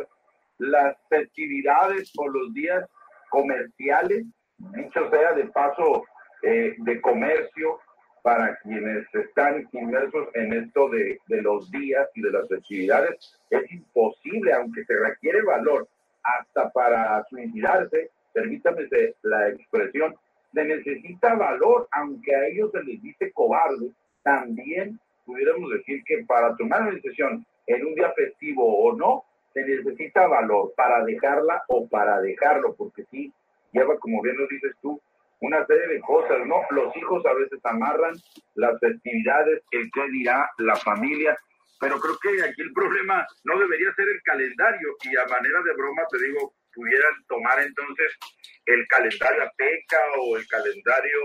Speaker 3: Las festividades o los días comerciales, dicho sea de paso eh, de comercio, para quienes están inmersos en esto de, de, los días y de las festividades, es imposible, aunque se requiere valor hasta para suicidarse, permítame la expresión, se necesita valor, aunque a ellos se les dice cobarde, también pudiéramos decir que para tomar una decisión en un día festivo o no, se necesita valor para dejarla o para dejarlo, porque sí, lleva, como bien lo dices tú, una serie de cosas, ¿no? Los hijos a veces amarran las festividades, el qué dirá la familia, pero creo que aquí el problema no debería ser el calendario y a manera de broma te digo, pudieran tomar entonces el calendario azteca o el calendario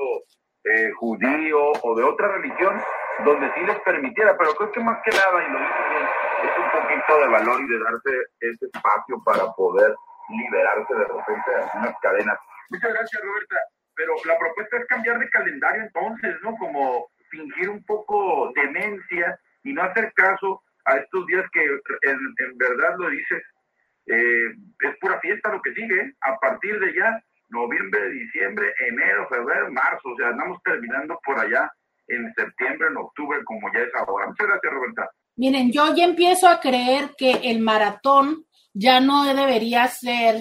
Speaker 3: eh, judío o de otra religión donde sí les permitiera, pero creo que más que nada, y lo digo bien, es un poquito de valor y de darse ese espacio para poder liberarse de repente de algunas cadenas. Muchas gracias, Roberta pero la propuesta es cambiar de calendario entonces, ¿no? Como fingir un poco demencia y no hacer caso a estos días que en, verdad lo dices, eh, es pura fiesta lo que sigue, ¿eh? a partir de ya, noviembre, diciembre, enero, febrero, marzo, o sea, andamos terminando por allá en septiembre, en octubre, como ya es ahora. Muchas gracias, Roberta.
Speaker 2: Miren, yo ya empiezo a creer que el maratón ya no debería ser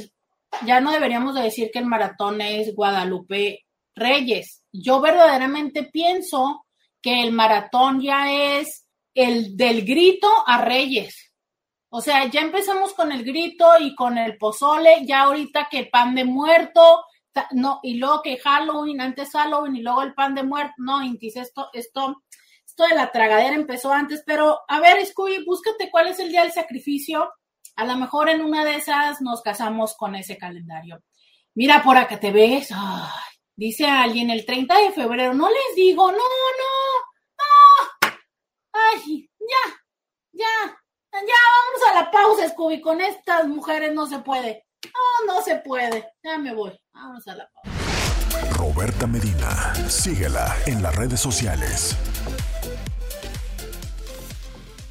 Speaker 2: ya no deberíamos de decir que el maratón es Guadalupe Reyes. Yo verdaderamente pienso que el maratón ya es el del grito a Reyes. O sea, ya empezamos con el grito y con el pozole, ya ahorita que el pan de muerto, no, y luego que Halloween, antes Halloween y luego el pan de muerto, no, Intis, esto, esto, esto de la tragadera empezó antes, pero a ver, Scooby, búscate cuál es el día del sacrificio a lo mejor en una de esas nos casamos con ese calendario. Mira, por acá te ves. dice alguien el 30 de febrero. No les digo, no, no, no. Ay, ya, ya, ya, vamos a la pausa, Scooby. Con estas mujeres no se puede. No, no se puede. Ya me voy. Vamos a la pausa.
Speaker 1: Roberta Medina, síguela en las redes sociales.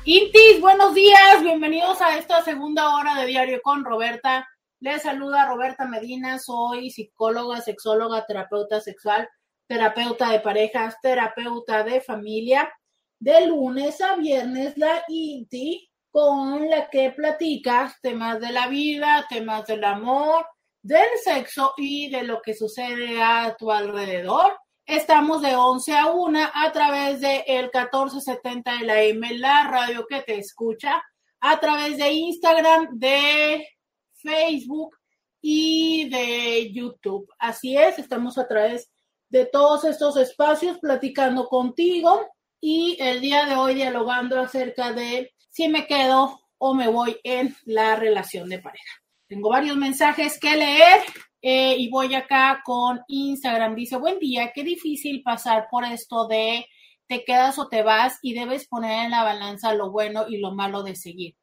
Speaker 2: Intis, buenos días, bienvenidos a esta segunda hora de Diario con Roberta. Les saluda Roberta Medina, soy psicóloga, sexóloga, terapeuta sexual, terapeuta de parejas, terapeuta de familia. De lunes a viernes, la Inti, con la que platicas temas de la vida, temas del amor, del sexo y de lo que sucede a tu alrededor. Estamos de 11 a 1 a través de el 1470 de la M, la radio que te escucha, a través de Instagram, de Facebook y de YouTube. Así es, estamos a través de todos estos espacios platicando contigo y el día de hoy dialogando acerca de si me quedo o me voy en la relación de pareja. Tengo varios mensajes que leer. Eh, y voy acá con Instagram. Dice, buen día, qué difícil pasar por esto de te quedas o te vas y debes poner en la balanza lo bueno y lo malo de seguir.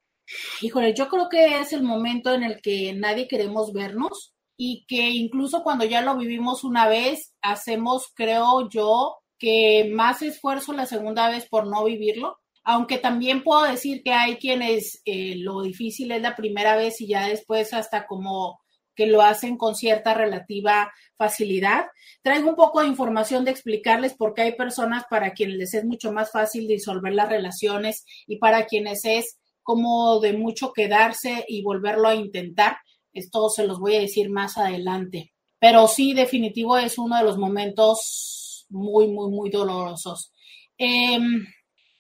Speaker 2: Híjole, yo creo que es el momento en el que nadie queremos vernos y que incluso cuando ya lo vivimos una vez, hacemos, creo yo, que más esfuerzo la segunda vez por no vivirlo. Aunque también puedo decir que hay quienes eh, lo difícil es la primera vez y ya después hasta como que lo hacen con cierta relativa facilidad. Traigo un poco de información de explicarles por qué hay personas para quienes les es mucho más fácil disolver las relaciones y para quienes es como de mucho quedarse y volverlo a intentar. Esto se los voy a decir más adelante. Pero sí, definitivo es uno de los momentos muy, muy, muy dolorosos. Em,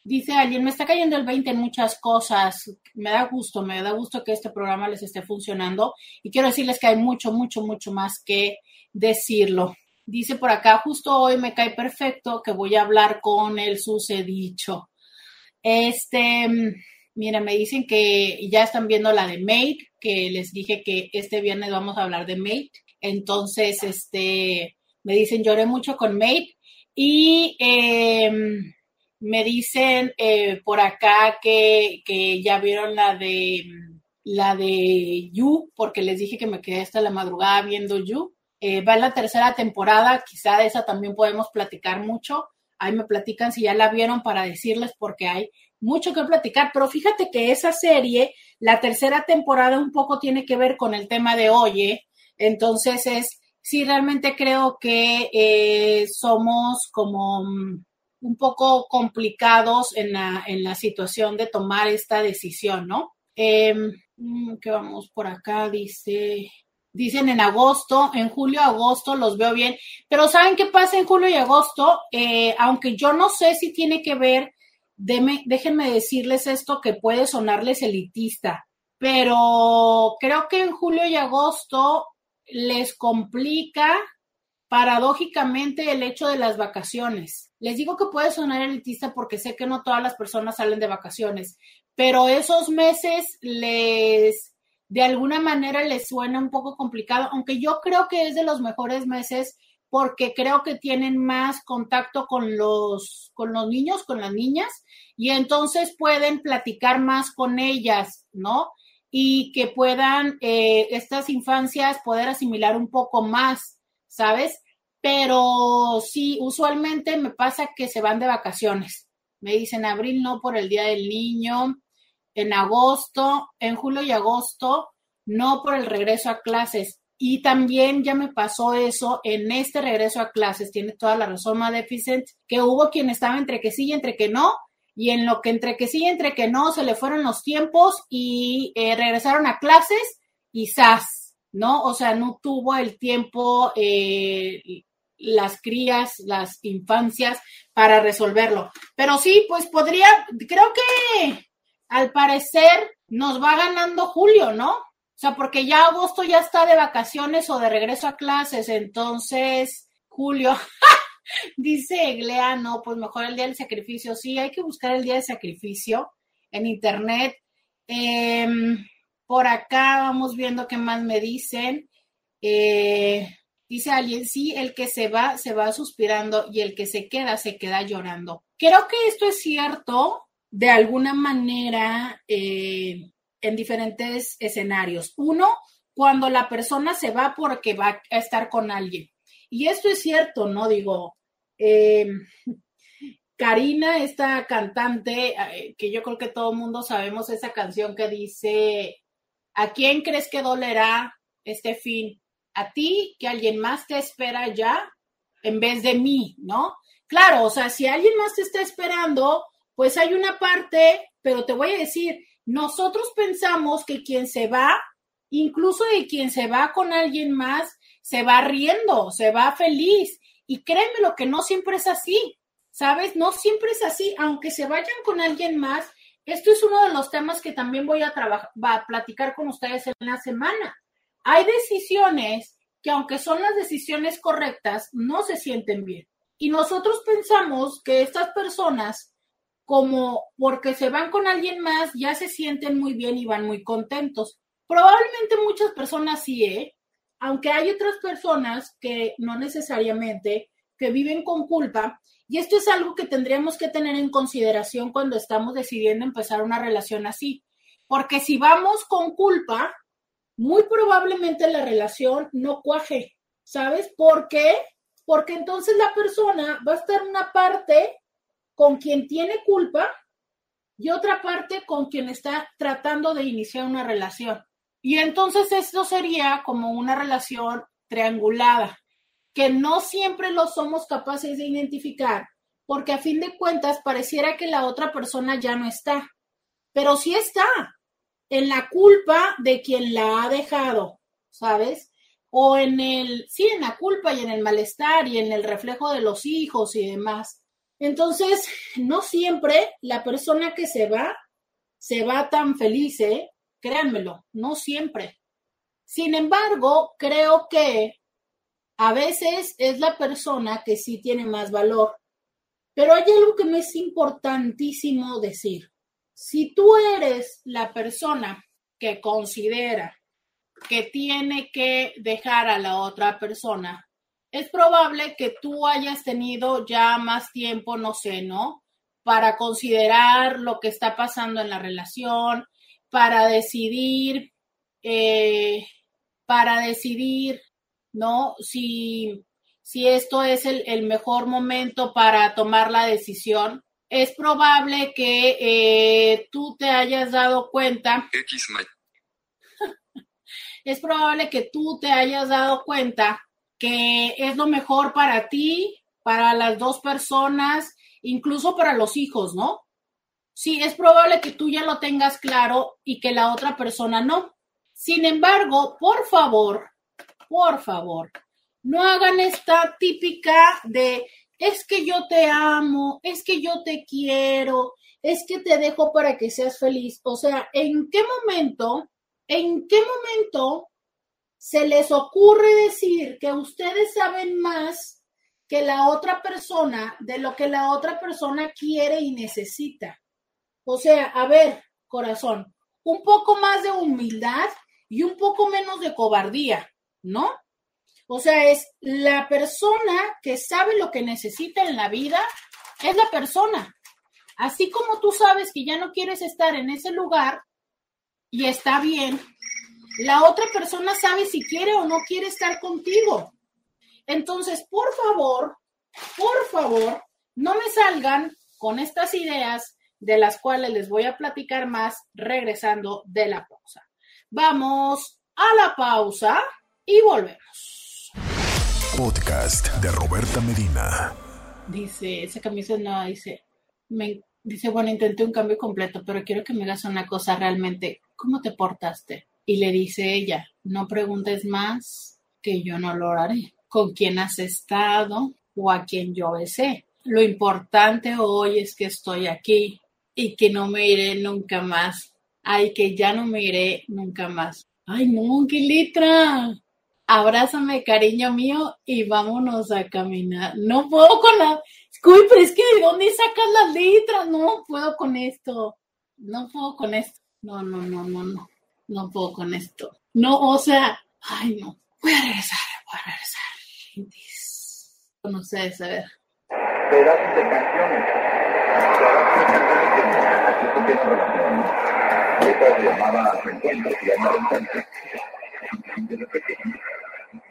Speaker 2: dice alguien, me está cayendo el 20 en muchas cosas. Me da gusto, me da gusto que este programa les esté funcionando. Y quiero decirles que hay mucho, mucho, mucho más que decirlo. Dice por acá, justo hoy me cae perfecto que voy a hablar con el sucedicho. Este, Mira, me dicen que ya están viendo la de Mate, que les dije que este viernes vamos a hablar de Mate. Entonces, este, me dicen, lloré mucho con Mate. Y em, me dicen eh, por acá que, que, ya vieron la de la de You, porque les dije que me quedé hasta la madrugada viendo You. Eh, va en la tercera temporada, quizá de esa también podemos platicar mucho. Ahí me platican si ya la vieron para decirles porque hay mucho que platicar, pero fíjate que esa serie, la tercera temporada un poco tiene que ver con el tema de hoy, ¿eh? entonces es, sí, realmente creo que eh, somos como mm, un poco complicados en la, en la situación de tomar esta decisión, ¿no? Eh, que vamos por acá, dice, dicen en agosto, en julio, agosto, los veo bien, pero ¿saben qué pasa en julio y agosto? Eh, aunque yo no sé si tiene que ver déjenme decirles esto que puede sonarles elitista, pero creo que en julio y agosto les complica paradójicamente el hecho de las vacaciones. Les digo que puede sonar elitista porque sé que no todas las personas salen de vacaciones, pero esos meses les, de alguna manera les suena un poco complicado, aunque yo creo que es de los mejores meses porque creo que tienen más contacto con los, con los niños, con las niñas, y entonces pueden platicar más con ellas, ¿no? Y que puedan eh, estas infancias poder asimilar un poco más, ¿sabes? Pero sí, usualmente me pasa que se van de vacaciones. Me dicen abril no por el Día del Niño, en agosto, en julio y agosto, no por el regreso a clases. Y también ya me pasó eso en este regreso a clases, tiene toda la razón Maleficent, que hubo quien estaba entre que sí y entre que no, y en lo que entre que sí y entre que no se le fueron los tiempos y eh, regresaron a clases y ¡zas! ¿no? O sea, no tuvo el tiempo eh, las crías, las infancias para resolverlo. Pero sí, pues podría, creo que al parecer nos va ganando julio, ¿no? O sea, porque ya agosto ya está de vacaciones o de regreso a clases, entonces julio, dice Eglea, no, pues mejor el día del sacrificio. Sí, hay que buscar el día del sacrificio en internet. Em, por acá vamos viendo qué más me dicen. Eh, dice alguien, sí, el que se va, se va suspirando y el que se queda, se queda llorando. Creo que esto es cierto de alguna manera. Eh, en diferentes escenarios. Uno, cuando la persona se va porque va a estar con alguien. Y esto es cierto, ¿no? Digo, eh, Karina, esta cantante, eh, que yo creo que todo el mundo sabemos esa canción que dice, ¿a quién crees que dolerá este fin? ¿A ti, que alguien más te espera ya, en vez de mí, ¿no? Claro, o sea, si alguien más te está esperando, pues hay una parte, pero te voy a decir, nosotros pensamos que quien se va, incluso de quien se va con alguien más, se va riendo, se va feliz. Y créeme lo que no siempre es así, ¿sabes? No siempre es así, aunque se vayan con alguien más. Esto es uno de los temas que también voy a va a platicar con ustedes en la semana. Hay decisiones que aunque son las decisiones correctas, no se sienten bien. Y nosotros pensamos que estas personas como porque se van con alguien más, ya se sienten muy bien y van muy contentos. Probablemente muchas personas sí, ¿eh? aunque hay otras personas que no necesariamente, que viven con culpa, y esto es algo que tendríamos que tener en consideración cuando estamos decidiendo empezar una relación así, porque si vamos con culpa, muy probablemente la relación no cuaje, ¿sabes? ¿Por qué? Porque entonces la persona va a estar una parte con quien tiene culpa y otra parte con quien está tratando de iniciar una relación. Y entonces esto sería como una relación triangulada, que no siempre lo somos capaces de identificar, porque a fin de cuentas pareciera que la otra persona ya no está. pero sí está en la culpa de quien la ha dejado, ¿sabes? O en el, sí, en la culpa y en el malestar y en el reflejo de los hijos y demás. Entonces, no siempre la persona que se va, se va tan feliz, ¿eh? Créanmelo, no siempre. Sin embargo, creo que a veces es la persona que sí tiene más valor. Pero hay algo que me es importantísimo decir. Si tú eres la persona que considera que tiene que dejar a la otra persona, es probable que tú hayas tenido ya más tiempo, no sé, ¿no? Para considerar lo que está pasando en la relación, para decidir, eh, para decidir, ¿no? Si, si esto es el, el mejor momento para tomar la decisión es probable que eh, tú te hayas dado cuenta. es probable que tú te hayas dado cuenta que es lo mejor para ti, para las dos personas, incluso para los hijos, ¿no? Sí, es probable que tú ya lo tengas claro y que la otra persona no. Sin embargo, por favor, por favor, no hagan esta típica de es que yo te amo, es que yo te quiero, es que te dejo para que seas feliz. O sea, ¿en qué momento, en qué momento se les ocurre decir que ustedes saben más que la otra persona de lo que la otra persona quiere y necesita? O sea, a ver, corazón, un poco más de humildad y un poco menos de cobardía, ¿no? O sea, es la persona que sabe lo que necesita en la vida, es la persona. Así como tú sabes que ya no quieres estar en ese lugar y está bien, la otra persona sabe si quiere o no quiere estar contigo. Entonces, por favor, por favor, no me salgan con estas ideas de las cuales les voy a platicar más regresando de la pausa. Vamos a la pausa y volvemos.
Speaker 1: Podcast de Roberta Medina.
Speaker 2: Dice, esa camisa no, dice, me, dice, bueno, intenté un cambio completo, pero quiero que me hagas una cosa realmente, ¿cómo te portaste? Y le dice ella, no preguntes más, que yo no lo haré. ¿Con quién has estado o a quién yo besé? Lo importante hoy es que estoy aquí y que no me iré nunca más. Ay, que ya no me iré nunca más. Ay, no, qué letra abrázame, cariño mío, y vámonos a caminar. No puedo con la... Uy, pero es que ¿de dónde sacas las letras? No puedo con esto. No puedo con esto. No, no, no, no, no. No puedo con esto. No, o sea, ay, no. Voy a regresar, voy a regresar. Con ustedes, a ver.
Speaker 3: Pedazos de canciones. Que repente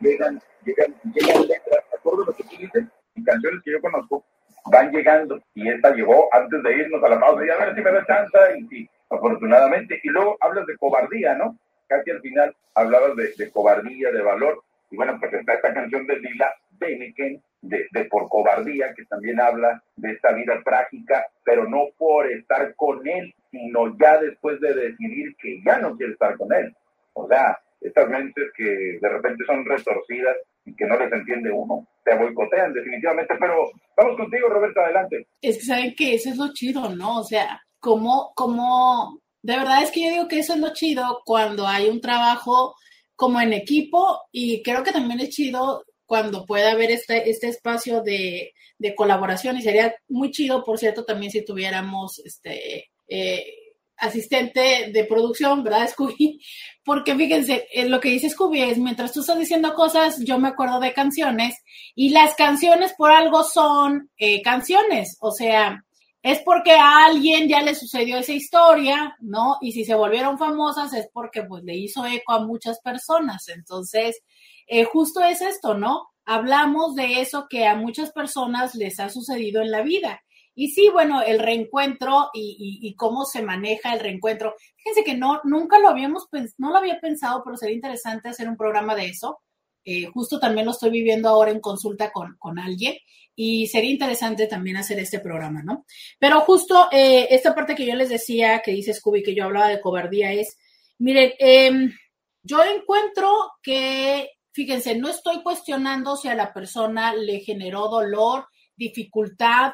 Speaker 3: llegan, llegan, llegan letras, acuerdo lo que tú dices, y canciones que yo conozco van llegando, y esta llegó antes de irnos a la pausa, y a ver si me da chance, afortunadamente, y luego hablas de cobardía, ¿no? Casi al final hablabas de, de cobardía, de valor, y bueno, pues está esta canción de Lila Beneken, de, de, por cobardía, que también habla de esta vida trágica, pero no por estar con él, sino ya después de decidir que ya no quiere estar con él. O sea, estas mentes que de repente son retorcidas y que no les entiende uno, te boicotean definitivamente, pero vamos contigo, Roberto, adelante.
Speaker 2: Es que saben que eso es lo chido, ¿no? O sea, como, como, de verdad es que yo digo que eso es lo chido cuando hay un trabajo como en equipo y creo que también es chido cuando puede haber este, este espacio de, de colaboración y sería muy chido, por cierto, también si tuviéramos este... Eh, asistente de producción, ¿verdad, Scooby? Porque fíjense, eh, lo que dice Scooby es, mientras tú estás diciendo cosas, yo me acuerdo de canciones y las canciones por algo son eh, canciones, o sea, es porque a alguien ya le sucedió esa historia, ¿no? Y si se volvieron famosas es porque pues le hizo eco a muchas personas. Entonces, eh, justo es esto, ¿no? Hablamos de eso que a muchas personas les ha sucedido en la vida. Y sí, bueno, el reencuentro y, cómo se maneja el reencuentro. Fíjense que no, nunca lo habíamos, no lo había pensado, pero sería interesante hacer un programa de eso, Eh, justo también lo estoy viviendo ahora en consulta con, con alguien y sería interesante también hacer este programa, ¿no? Pero justo eh, esta parte que yo les decía, que dice Scooby, que yo hablaba de cobardía, es, miren, em, yo encuentro que, fíjense, no estoy cuestionando si a la persona le generó dolor, dificultad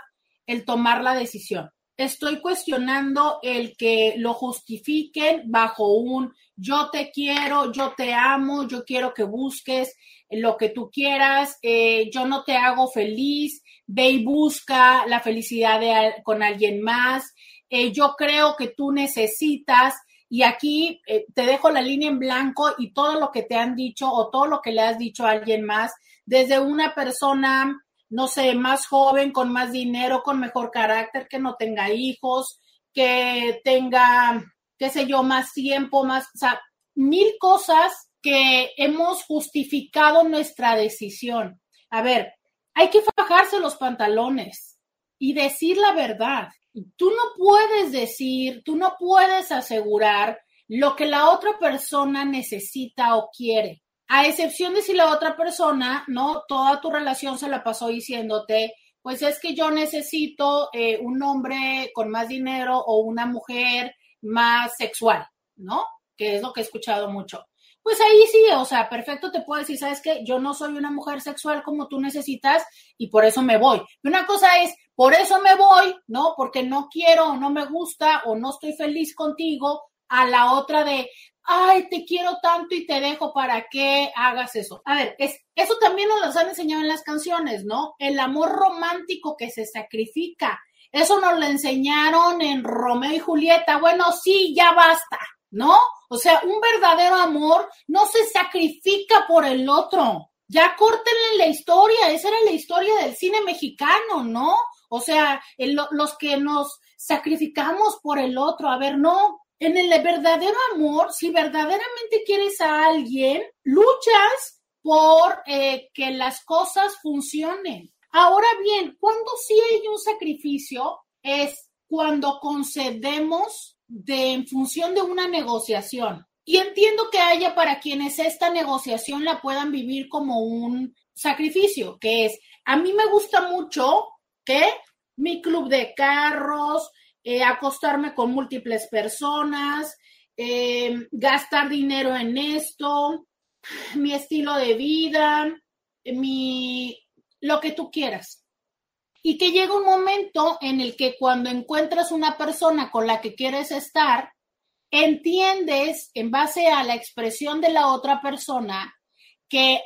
Speaker 2: el tomar la decisión. Estoy cuestionando el que lo justifiquen bajo un yo te quiero, yo te amo, yo quiero que busques lo que tú quieras, eh, yo no te hago feliz, ve y busca la felicidad con alguien más, eh, yo creo que tú necesitas, y aquí eh, te dejo la línea en blanco y todo lo que te han dicho o todo lo que le has dicho a alguien más, desde una persona, no sé, más joven, con más dinero, con mejor carácter, que no tenga hijos, que tenga qué sé yo, más tiempo, más, o sea, mil cosas que hemos justificado nuestra decisión. A ver, hay que fajarse los pantalones y decir la verdad. Tú no puedes decir, tú no puedes asegurar lo que la otra persona necesita o quiere. A excepción de si la otra persona, ¿no? Toda tu relación se la pasó diciéndote, pues es que yo necesito eh, un hombre con más dinero o una mujer más sexual, ¿no? Que es lo que he escuchado mucho. Pues ahí sí, o sea, perfecto, te puedo decir, ¿sabes qué? Yo no soy una mujer sexual como tú necesitas y por eso me voy. Una cosa es, por eso me voy, ¿no? Porque no quiero o no me gusta o no estoy feliz contigo, a la otra de, ay, te quiero tanto y te dejo para que hagas eso. A ver, es, eso también nos lo han enseñado en las canciones, ¿no? El amor romántico que se sacrifica, eso nos lo enseñaron en Romeo y Julieta. Bueno, sí, ya basta, ¿no? O sea, un verdadero amor no se sacrifica por el otro. Ya córtenle la historia, esa era la historia del cine mexicano, ¿no? O sea, los que nos sacrificamos por el otro, a ver, no, en el verdadero amor, si verdaderamente quieres a alguien, luchas por eh, que las cosas funcionen. Ahora bien, cuando sí hay un sacrificio es cuando concedemos de, en función de una negociación. Y entiendo que haya para quienes esta negociación la puedan vivir como un sacrificio, que es, a mí me gusta mucho que mi club de carros, eh, acostarme con múltiples personas, eh, gastar dinero en esto, mi estilo de vida, mi lo que tú quieras. Y que llega un momento en el que cuando encuentras una persona con la que quieres estar, entiendes en base a la expresión de la otra persona que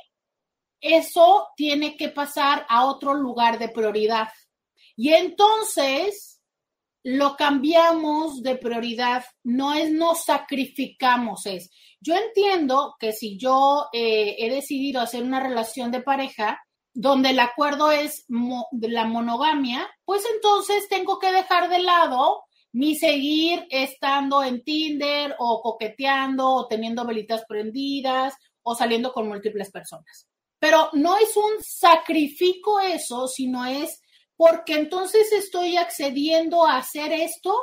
Speaker 2: eso tiene que pasar a otro lugar de prioridad. Y entonces lo cambiamos de prioridad, no es nos sacrificamos, es yo entiendo que si yo eh, he decidido hacer una relación de pareja, donde el acuerdo es la monogamia, pues entonces tengo que dejar de lado mi seguir estando en Tinder o coqueteando o teniendo velitas prendidas o saliendo con múltiples personas. Pero no es un sacrifico eso, sino es porque entonces estoy accediendo a hacer esto,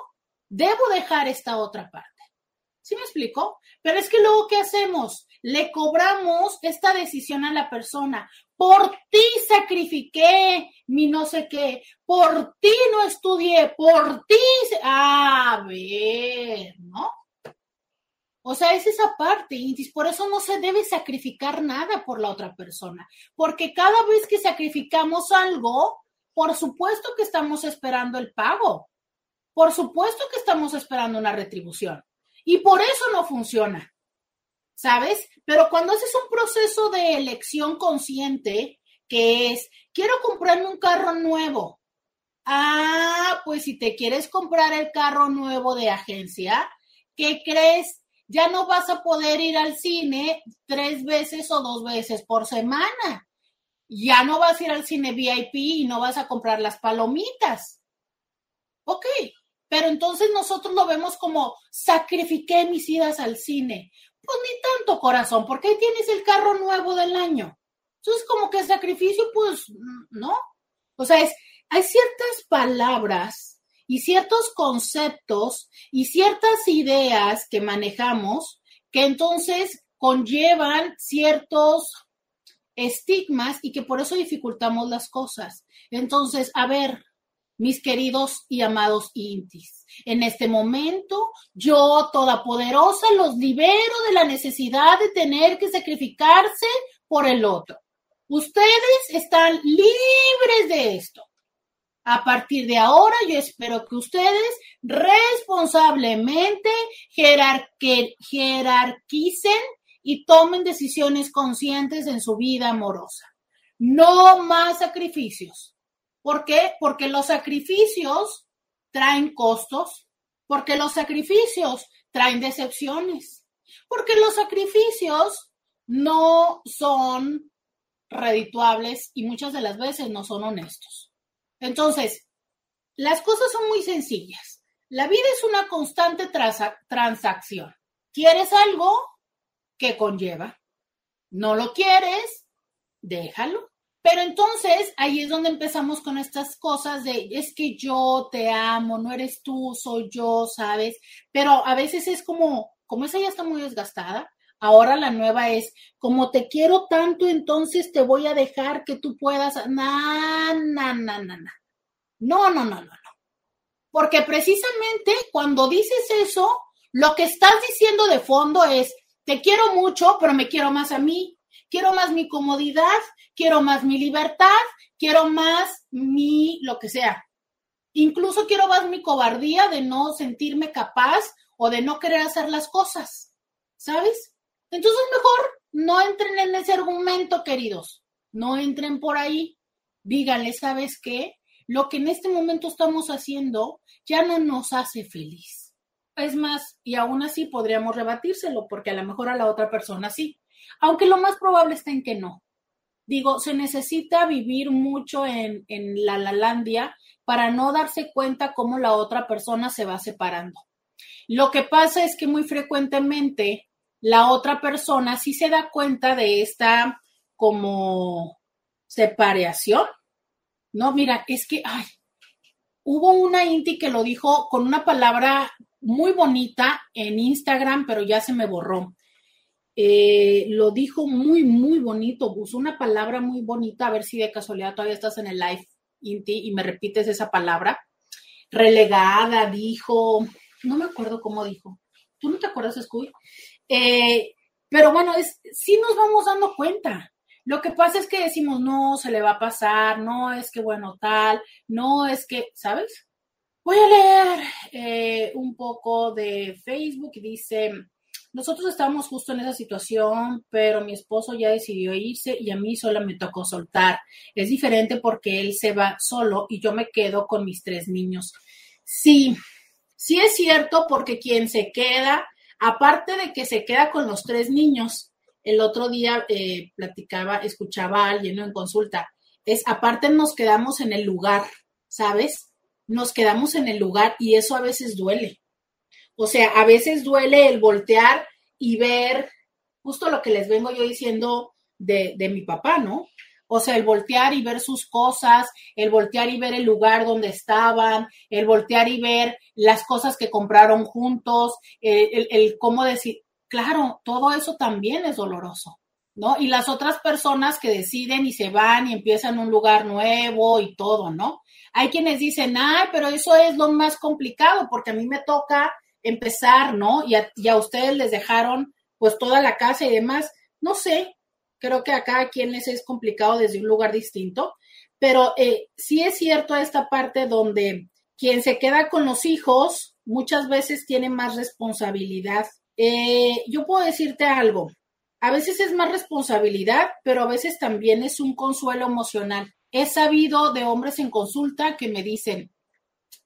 Speaker 2: debo dejar esta otra parte. ¿Sí me explico? Pero es que luego, ¿qué hacemos? Le cobramos esta decisión a la persona. Por ti sacrifiqué mi no sé qué. Por ti no estudié. Por ti. A ver, ¿no? O sea, es esa parte y por eso no se debe sacrificar nada por la otra persona, porque cada vez que sacrificamos algo, por supuesto que estamos esperando el pago, por supuesto que estamos esperando una retribución y por eso no funciona. ¿sabes? Pero cuando haces un proceso de elección consciente, que es, quiero comprarme un carro nuevo. Ah, pues si te quieres comprar el carro nuevo de agencia, ¿qué crees? Ya no vas a poder ir al cine tres veces o dos veces por semana. Ya no vas a ir al cine VIP y no vas a comprar las palomitas. Ok, pero entonces nosotros lo vemos como sacrifiqué mis idas al cine pues ni tanto corazón, porque ahí tienes el carro nuevo del año. Entonces, como que sacrificio, pues, ¿no? O sea, es, hay ciertas palabras y ciertos conceptos y ciertas ideas que manejamos que entonces conllevan ciertos estigmas y que por eso dificultamos las cosas. Entonces, a ver, mis queridos y amados intis, en este momento yo, toda poderosa, los libero de la necesidad de tener que sacrificarse por el otro. Ustedes están libres de esto. A partir de ahora, yo espero que ustedes responsablemente jerarquicen y tomen decisiones conscientes en su vida amorosa. No más sacrificios. ¿Por qué? Porque los sacrificios traen costos, porque los sacrificios traen decepciones, porque los sacrificios no son redituables y muchas de las veces no son honestos. Entonces, las cosas son muy sencillas. La vida es una constante transacción. ¿Quieres algo? Que conlleva? ¿No lo quieres? Déjalo. Pero entonces ahí es donde empezamos con estas cosas de es que yo te amo, no eres tú, soy yo, ¿sabes? Pero a veces es como, como esa ya está muy desgastada, ahora la nueva es como te quiero tanto, entonces te voy a dejar que tú puedas. No, no, no, no, no. No, no, no, no, no. Porque precisamente cuando dices eso, lo que estás diciendo de fondo es te quiero mucho, pero me quiero más a mí quiero más mi comodidad, quiero más mi libertad, quiero más mi lo que sea. Incluso quiero más mi cobardía de no sentirme capaz o de no querer hacer las cosas, ¿sabes? Entonces mejor no entren en ese argumento, queridos. No entren por ahí. Díganle, ¿sabes qué? Lo que en este momento estamos haciendo ya no nos hace feliz. Es más, y aún así podríamos rebatírselo, porque a lo mejor a la otra persona sí aunque lo más probable está en que no. Digo, se necesita vivir mucho en, en la Lalandia para no darse cuenta cómo la otra persona se va separando. Lo que pasa es que muy frecuentemente la otra persona sí se da cuenta de esta como separación. No, mira, es que, ay, hubo una Inti que lo dijo con una palabra muy bonita en Instagram, pero ya se me borró. Eh, lo dijo muy, muy bonito, usó una palabra muy bonita, a ver si de casualidad todavía estás en el live, Inti, y me repites esa palabra. Relegada, dijo, no me acuerdo cómo dijo. ¿Tú no te acuerdas, Scooby? Eh, pero bueno, es, sí nos vamos dando cuenta. Lo que pasa es que decimos, no, se le va a pasar, no es que bueno, tal, no es que, ¿sabes? Voy a leer eh, un poco de Facebook dice, nosotros estábamos justo en esa situación, pero mi esposo ya decidió irse y a mí solo me tocó soltar. Es diferente porque él se va solo y yo me quedo con mis tres niños. Sí, sí es cierto porque quien se queda, aparte de que se queda con los tres niños, el otro día eh, platicaba, escuchaba a alguien en consulta, es aparte nos quedamos en el lugar, ¿sabes? Nos quedamos en el lugar y eso a veces duele o sea, a veces duele el voltear y ver justo lo que les vengo yo diciendo de, mi papá, ¿no? O sea, el voltear y ver sus cosas, el voltear y ver el lugar donde estaban, el voltear y ver las cosas que compraron juntos, el, el, cómo decir, claro, todo eso también es doloroso, ¿no? Y las otras personas que deciden y se van y empiezan un lugar nuevo y todo, ¿no? Hay quienes dicen, ay, pero eso es lo más complicado porque a mí me toca empezar, ¿no? Y a, ustedes les dejaron pues toda la casa y demás. No sé, creo que a cada quien les es complicado desde un lugar distinto, pero eh, sí es cierto esta parte donde quien se queda con los hijos muchas veces tiene más responsabilidad. Eh, yo puedo decirte algo, a veces es más responsabilidad, pero a veces también es un consuelo emocional. He sabido de hombres en consulta que me dicen,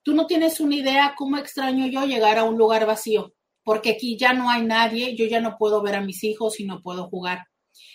Speaker 2: Tú no tienes una idea cómo extraño yo llegar a un lugar vacío, porque aquí ya no hay nadie, yo ya no puedo ver a mis hijos y no puedo jugar.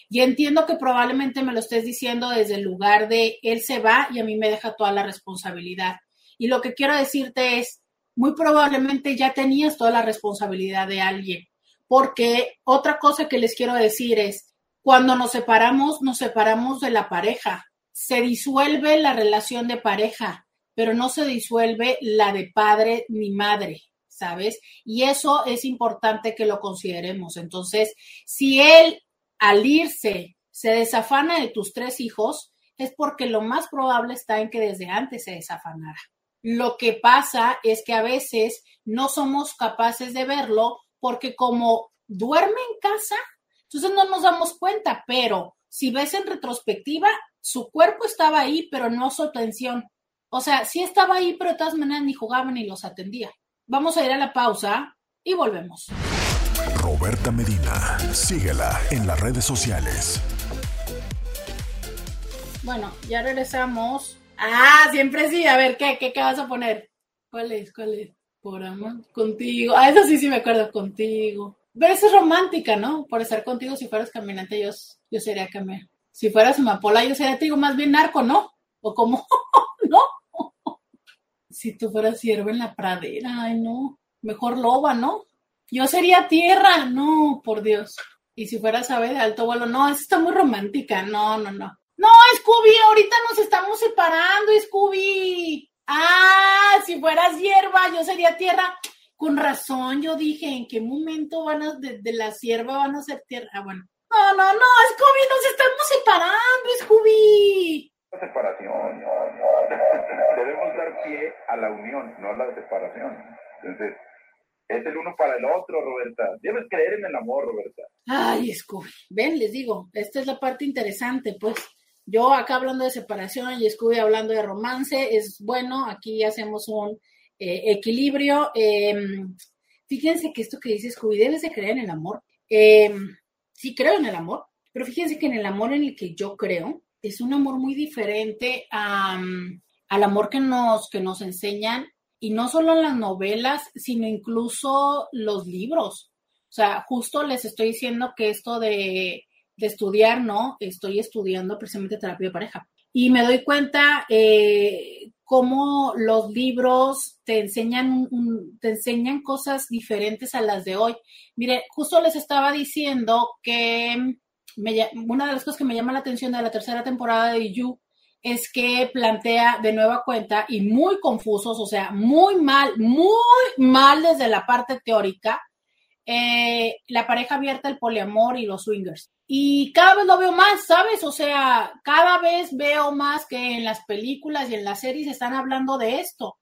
Speaker 2: Y entiendo que probablemente me lo estés diciendo desde el lugar de él se va y a mí me deja toda la responsabilidad. Y lo que quiero decirte es, muy probablemente ya tenías toda la responsabilidad de alguien, porque otra cosa que les quiero decir es, cuando nos separamos, nos separamos de la pareja, se disuelve la relación de pareja, pero no se disuelve la de padre ni madre, ¿sabes? Y eso es importante que lo consideremos. Entonces, si él al irse se desafana de tus tres hijos, es porque lo más probable está en que desde antes se desafanara. Lo que pasa es que a veces no somos capaces de verlo porque como duerme en casa, entonces no nos damos cuenta, pero si ves en retrospectiva, su cuerpo estaba ahí, pero no su atención. O sea, sí estaba ahí, pero de todas maneras ni jugaban ni los atendía. Vamos a ir a la pausa y volvemos.
Speaker 1: Roberta Medina, síguela en las redes sociales.
Speaker 2: Bueno, ya regresamos. Ah, siempre sí. A ver, ¿qué, qué, qué vas a poner? ¿Cuál es? ¿Cuál es? Por amor, contigo. Ah, eso sí, sí me acuerdo, contigo. Pero eso es romántica, ¿no? Por estar contigo, si fueras caminante, yo, yo sería caminante. Si fueras amapola, yo sería, te digo, más bien narco, ¿no? O como, ¿no? si tú fueras siervo en la pradera, ay, no. Mejor loba, ¿no? Yo sería tierra, no, por Dios. Y si fueras ave de alto vuelo, no, eso está muy romántica, no, no, no. No, Scooby, ahorita nos estamos separando, Scooby. Ah, si fueras hierba, yo sería tierra. Con razón, yo dije, ¿en qué momento van a, de, la sierva van a ser tierra? Ah, bueno. No, no, no, Scooby, nos estamos separando, Scooby.
Speaker 3: La separación. Debemos dar pie a la unión, no a la separación. Entonces, es el uno para el otro, Roberta. Debes creer en el amor, Roberta.
Speaker 2: Ay, Scooby. Ven, les digo, esta es la parte interesante, pues. Yo acá hablando de separación y Scooby hablando de romance, es bueno, aquí hacemos un eh, equilibrio. Em, fíjense que esto que dice Scooby, debes de creer en el amor. Em, sí creo en el amor, pero fíjense que en el amor en el que yo creo es un amor muy diferente al amor que nos, que nos enseñan, y no solo en las novelas, sino incluso los libros. O sea, justo les estoy diciendo que esto de de estudiar, ¿no? Estoy estudiando precisamente terapia de pareja. Y me doy cuenta eh, cómo los libros te enseñan, te enseñan cosas diferentes a las de hoy. Mire, justo les estaba diciendo que una de las cosas que me llama la atención de la tercera temporada de You es que plantea de nueva cuenta y muy confusos, o sea, muy mal, muy mal desde la parte teórica, eh, la pareja abierta, el poliamor y los swingers. Y cada vez lo veo más, ¿sabes? O sea, cada vez veo más que en las películas y en las series están hablando de esto.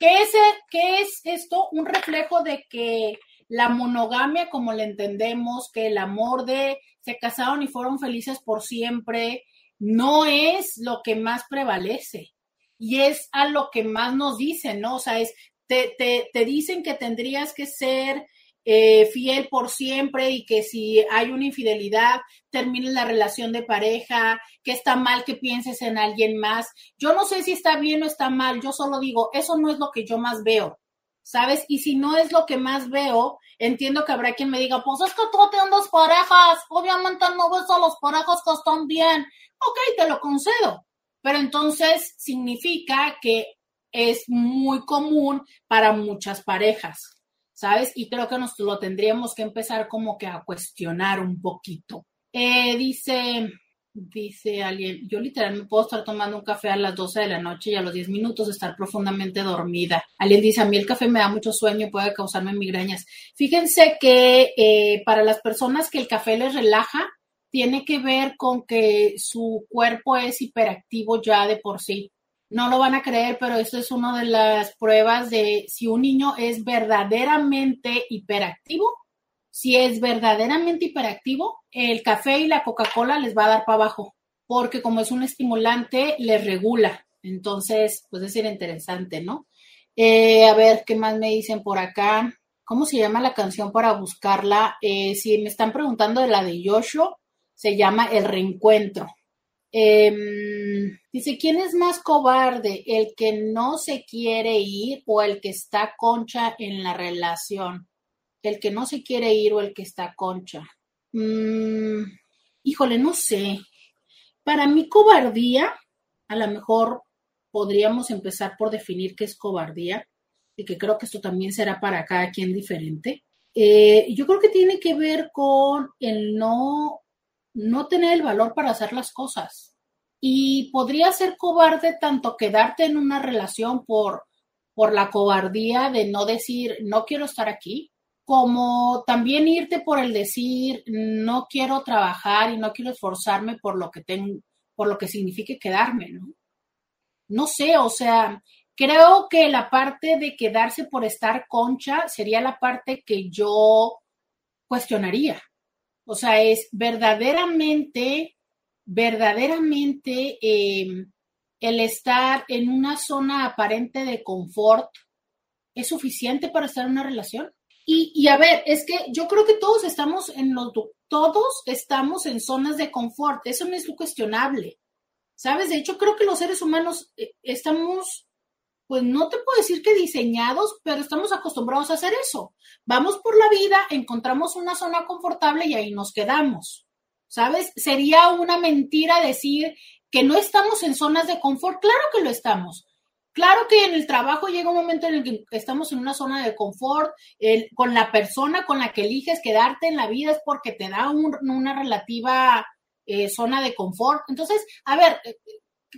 Speaker 2: ¿Qué es, qué es esto? Un reflejo de que la monogamia, como la entendemos, que el amor de se casaron y fueron felices por siempre, no es lo que más prevalece. Y es a lo que más nos dicen, ¿no? O sea, es, te, te, te dicen que tendrías que ser eh, fiel por siempre y que si hay una infidelidad, termine la relación de pareja, que está mal que pienses en alguien más. Yo no sé si está bien o está mal, yo solo digo, eso no es lo que yo más veo, ¿sabes? Y si no es lo que más veo, entiendo que habrá quien me diga, pues es que tú tienes dos parejas, obviamente no ves a los parejas que están bien. Ok, te lo concedo, pero entonces significa que es muy común para muchas parejas. ¿Sabes? Y creo que nos lo tendríamos que empezar como que a cuestionar un poquito. Eh, dice, dice alguien, yo literalmente puedo estar tomando un café a las 12 de la noche y a los 10 minutos estar profundamente dormida. Alguien dice, a mí el café me da mucho sueño, puede causarme migrañas. Fíjense que eh, para las personas que el café les relaja, tiene que ver con que su cuerpo es hiperactivo ya de por sí no lo van a creer, pero esto es una de las pruebas de si un niño es verdaderamente hiperactivo. Si es verdaderamente hiperactivo, el café y la Coca-Cola les va a dar para abajo, porque como es un estimulante, les regula. Entonces, pues es interesante, ¿no? Eh, a ver, ¿qué más me dicen por acá? ¿Cómo se llama la canción para buscarla? Eh, si me están preguntando de la de Yoshio, se llama El Reencuentro. Em, dice, ¿quién es más cobarde? ¿El que no se quiere ir o el que está concha en la relación? ¿El que no se quiere ir o el que está concha? Mm, híjole, no sé. Para mí cobardía, a lo mejor podríamos empezar por definir qué es cobardía y que creo que esto también será para cada quien diferente. Eh, yo creo que tiene que ver con el no no tener el valor para hacer las cosas. Y podría ser cobarde tanto quedarte en una relación por, por la cobardía de no decir, no quiero estar aquí, como también irte por el decir, no quiero trabajar y no quiero esforzarme por lo que tengo, por lo que signifique quedarme, ¿no? No sé, o sea, creo que la parte de quedarse por estar concha sería la parte que yo cuestionaría. O sea, es verdaderamente, verdaderamente em, el estar en una zona aparente de confort es suficiente para estar en una relación. Y, a ver, es que yo creo que todos estamos en los, todos estamos en zonas de confort, eso no es cuestionable, ¿sabes? De hecho, creo que los seres humanos eh, estamos, pues no te puedo decir que diseñados, pero estamos acostumbrados a hacer eso. Vamos por la vida, encontramos una zona confortable y ahí nos quedamos, ¿sabes? Sería una mentira decir que no estamos en zonas de confort, claro que lo estamos Claro que en el trabajo llega un momento en el que estamos en una zona de confort, con la persona con la que eliges quedarte en la vida es porque te da una relativa eh, zona de confort. Entonces, a ver, eh,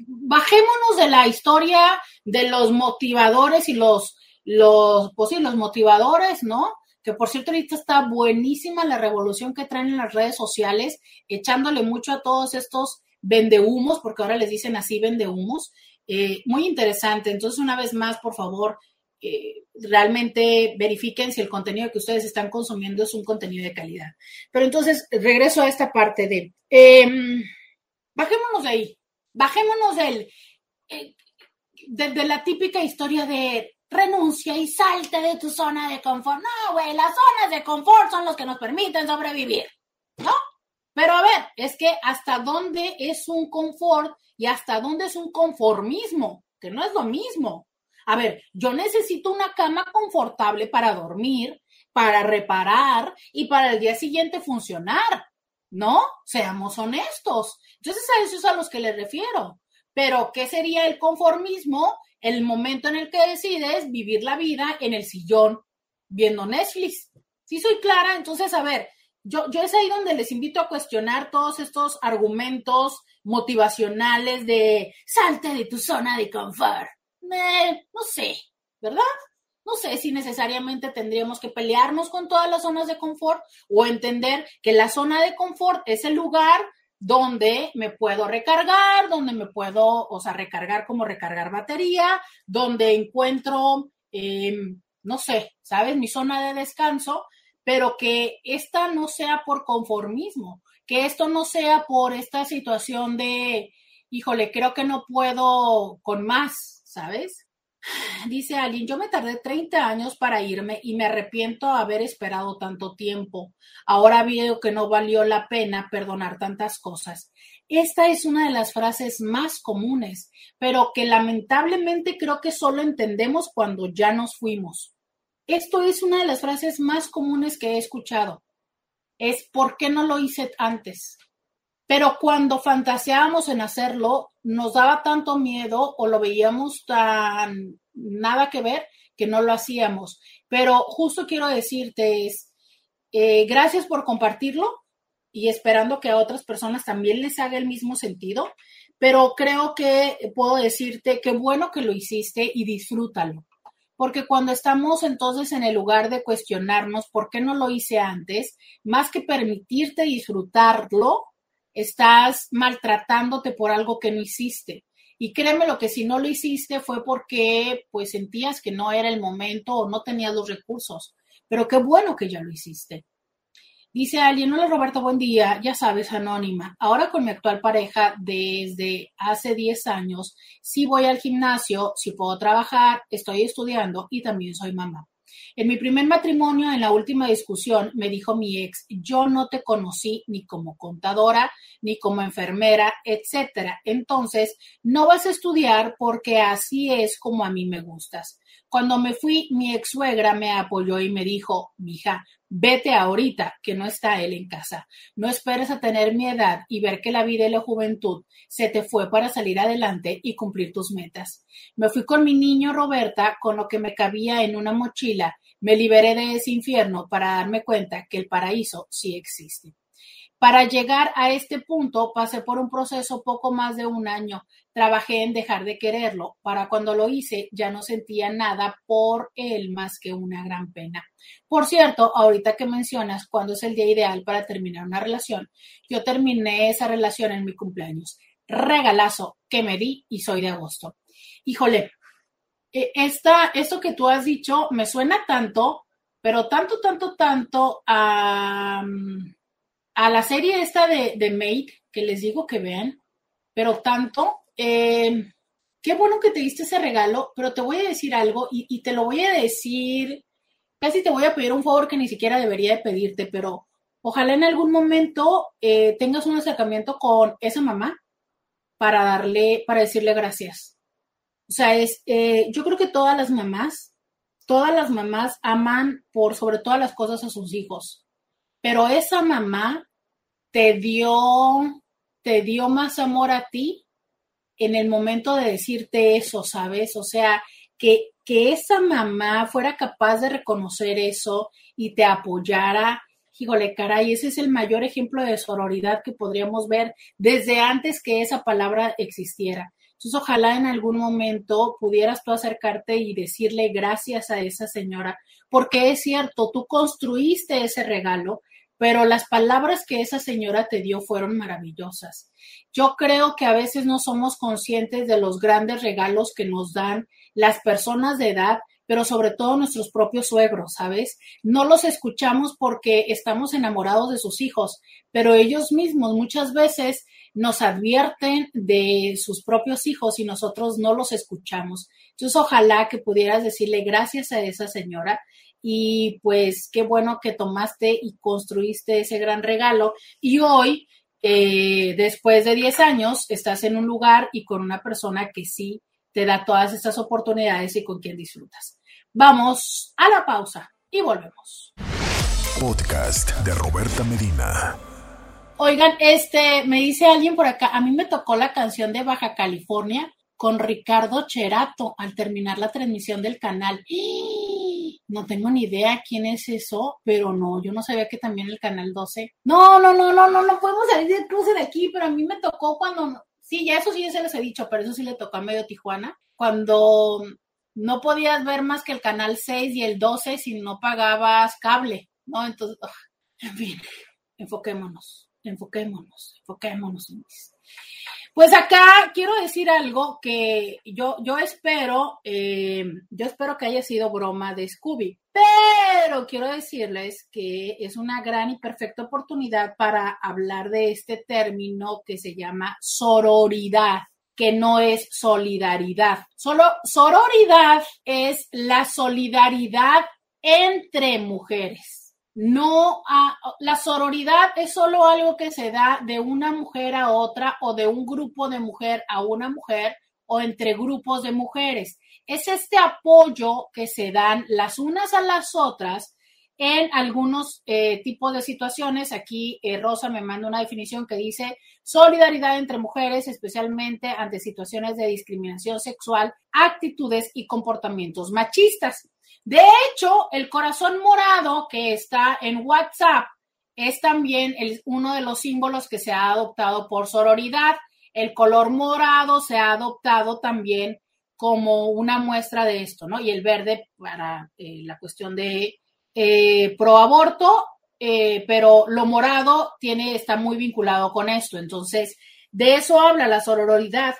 Speaker 2: bajémonos de la historia de los motivadores y los, los, pues sí, los motivadores, ¿no? Que por cierto, ahorita está buenísima la revolución que traen en las redes sociales, echándole mucho a todos estos vendehumos, porque ahora les dicen así vendehumos. Eh, muy interesante. Entonces, una vez más, por favor, eh, realmente verifiquen si el contenido que ustedes están consumiendo es un contenido de calidad. Pero entonces, regreso a esta parte de, em, bajémonos de ahí, bajémonos del, eh, de, la típica historia de renuncia y salte de tu zona de confort. No, güey, las zonas de confort son los que nos permiten sobrevivir, ¿no? Pero a ver, es que hasta dónde es un confort y hasta dónde es un conformismo, que no es lo mismo. A ver, yo necesito una cama confortable para dormir, para reparar y para el día siguiente funcionar, ¿no? Seamos honestos. Entonces a eso es a los que les refiero. Pero, ¿qué sería el conformismo? El momento en el que decides vivir la vida en el sillón viendo Netflix. Si soy clara, entonces, a ver, yo, yo es ahí donde les invito a cuestionar todos estos argumentos motivacionales de salte de tu zona de confort. no sé, ¿verdad? No sé si necesariamente tendríamos que pelearnos con todas las zonas de confort o entender que la zona de confort es el lugar donde me puedo recargar, donde me puedo, o sea, recargar como recargar batería, donde encuentro, em, no sé, ¿sabes? Mi zona de descanso, pero que esta no sea por conformismo, que esto no sea por esta situación de, híjole, creo que no puedo con más, ¿sabes? Dice alguien, yo me tardé 30 años para irme y me arrepiento de haber esperado tanto tiempo. Ahora veo que no valió la pena perdonar tantas cosas. Esta es una de las frases más comunes, pero que lamentablemente creo que solo entendemos cuando ya nos fuimos. Esto es una de las frases más comunes que he escuchado es ¿por qué no lo hice antes? Pero cuando fantaseábamos en hacerlo, nos daba tanto miedo o lo veíamos tan nada que ver que no lo hacíamos. Pero justo quiero decirte es, eh, gracias por compartirlo y esperando que a otras personas también les haga el mismo sentido. Pero creo que puedo decirte que bueno que lo hiciste y disfrútalo porque cuando estamos entonces en el lugar de cuestionarnos por qué no lo hice antes, más que permitirte disfrutarlo, estás maltratándote por algo que no hiciste. Y créeme lo que si no lo hiciste fue porque pues sentías que no era el momento o no tenías los recursos. Pero qué bueno que ya lo hiciste. Dice alguien, hola Roberto, buen día, ya sabes, anónima. Ahora con mi actual pareja desde hace 10 años, sí voy al gimnasio, sí puedo trabajar, estoy estudiando y también soy mamá. En mi primer matrimonio, en la última discusión, me dijo mi ex, yo no te conocí ni como contadora, ni como enfermera, etcétera. Entonces, no vas a estudiar porque así es como a mí me gustas. Cuando me fui, mi ex suegra me apoyó y me dijo, mija, Vete ahorita, que no está él en casa. No esperes a tener mi edad y ver que la vida y la juventud se te fue para salir adelante y cumplir tus metas. Me fui con mi niño Roberta con lo que me cabía en una mochila. Me liberé de ese infierno para darme cuenta que el paraíso sí existe. Para llegar a este punto, pasé por un proceso poco más de un año. Trabajé en dejar de quererlo. Para cuando lo hice, ya no sentía nada por él más que una gran pena. Por cierto, ahorita que mencionas cuándo es el día ideal para terminar una relación, yo terminé esa relación en mi cumpleaños. Regalazo que me di y soy de agosto. Híjole, esta, esto que tú has dicho me suena tanto, pero tanto, tanto, tanto a a la serie esta de, de Made, que les digo que vean, pero tanto, eh, qué bueno que te diste ese regalo, pero te voy a decir algo y, te lo voy a decir, casi te voy a pedir un favor que ni siquiera debería de pedirte, pero ojalá en algún momento eh, tengas un acercamiento con esa mamá para darle, para decirle gracias. O sea, es, eh, yo creo que todas las mamás, todas las mamás aman por sobre todas las cosas a sus hijos pero esa mamá te dio, te dio más amor a ti en el momento de decirte eso, ¿sabes? O sea, que, que esa mamá fuera capaz de reconocer eso y te apoyara. Híjole, caray, ese es el mayor ejemplo de sororidad que podríamos ver desde antes que esa palabra existiera. Entonces, ojalá en algún momento pudieras tú acercarte y decirle gracias a esa señora, porque es cierto, tú construiste ese regalo, pero las palabras que esa señora te dio fueron maravillosas. Yo creo que a veces no somos conscientes de los grandes regalos que nos dan las personas de edad, pero sobre todo nuestros propios suegros, ¿sabes? No los escuchamos porque estamos enamorados de sus hijos, pero ellos mismos muchas veces nos advierten de sus propios hijos y nosotros no los escuchamos. Entonces, ojalá que pudieras decirle gracias a esa señora y pues qué bueno que tomaste y construiste ese gran regalo y hoy, eh, después de 10 años, estás en un lugar y con una persona que sí te da todas estas oportunidades y con quien disfrutas. Vamos a la pausa y volvemos.
Speaker 1: Podcast de Roberta Medina.
Speaker 2: Oigan, este, me dice alguien por acá, a mí me tocó la canción de Baja California con Ricardo Cherato al terminar la transmisión del canal. No tengo ni idea quién es eso, pero no, yo no sabía que también el canal 12. No, no, no, no, no, no podemos salir de cruce de aquí, pero a mí me tocó cuando, sí, ya eso sí se les he dicho, pero eso sí le tocó a medio Tijuana, cuando no podías ver más que el canal 6 y el 12 si no pagabas cable, ¿no? Entonces, en fin, enfoquémonos, enfoquémonos, enfoquémonos. Pues acá quiero decir algo que yo, yo espero, eh, yo espero que haya sido broma de Scooby, pero quiero decirles que es una gran y perfecta oportunidad para hablar de este término que se llama sororidad que no es solidaridad. Solo sororidad es la solidaridad entre mujeres no la sororidad es solo algo que se da de una mujer a otra o de un grupo de mujer a una mujer o entre grupos de mujeres. Es este apoyo que se dan las unas a las otras en algunos eh, tipos de situaciones. Aquí eh, Rosa me manda una definición que dice solidaridad entre mujeres, especialmente ante situaciones de discriminación sexual, actitudes y comportamientos machistas. De hecho, el corazón morado que está en WhatsApp es también uno de los símbolos que se ha adoptado por sororidad. El color morado se ha adoptado también como una muestra de esto, ¿no? Y el verde para eh, la cuestión de eh, pro aborto, eh, pero lo morado tiene, está muy vinculado con esto. Entonces, de eso habla la sororidad.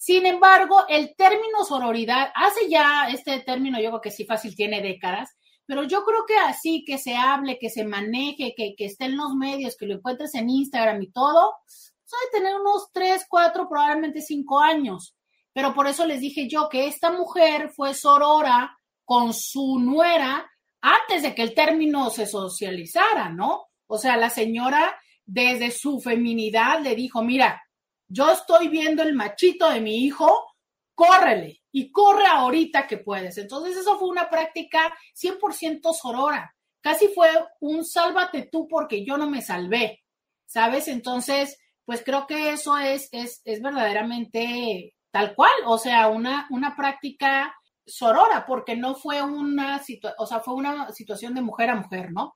Speaker 2: Sin embargo, el término sororidad, hace ya este término, yo creo que sí fácil tiene décadas, pero yo creo que así que se hable, que se maneje, que, que esté en los medios, que lo encuentres en Instagram y todo, suele tener unos tres, cuatro, probablemente cinco años. Pero por eso les dije yo que esta mujer fue sorora con su nuera antes de que el término se socializara, ¿no? O sea, la señora desde su feminidad le dijo, mira, yo estoy viendo el machito de mi hijo, córrele y corre ahorita que puedes. Entonces eso fue una práctica 100% sorora. Casi fue un sálvate tú porque yo no me salvé, ¿sabes? Entonces, pues creo que eso es, es, es verdaderamente tal cual, o sea, una, una práctica sorora, porque no fue una situación, o sea, fue una situación de mujer a mujer, ¿no?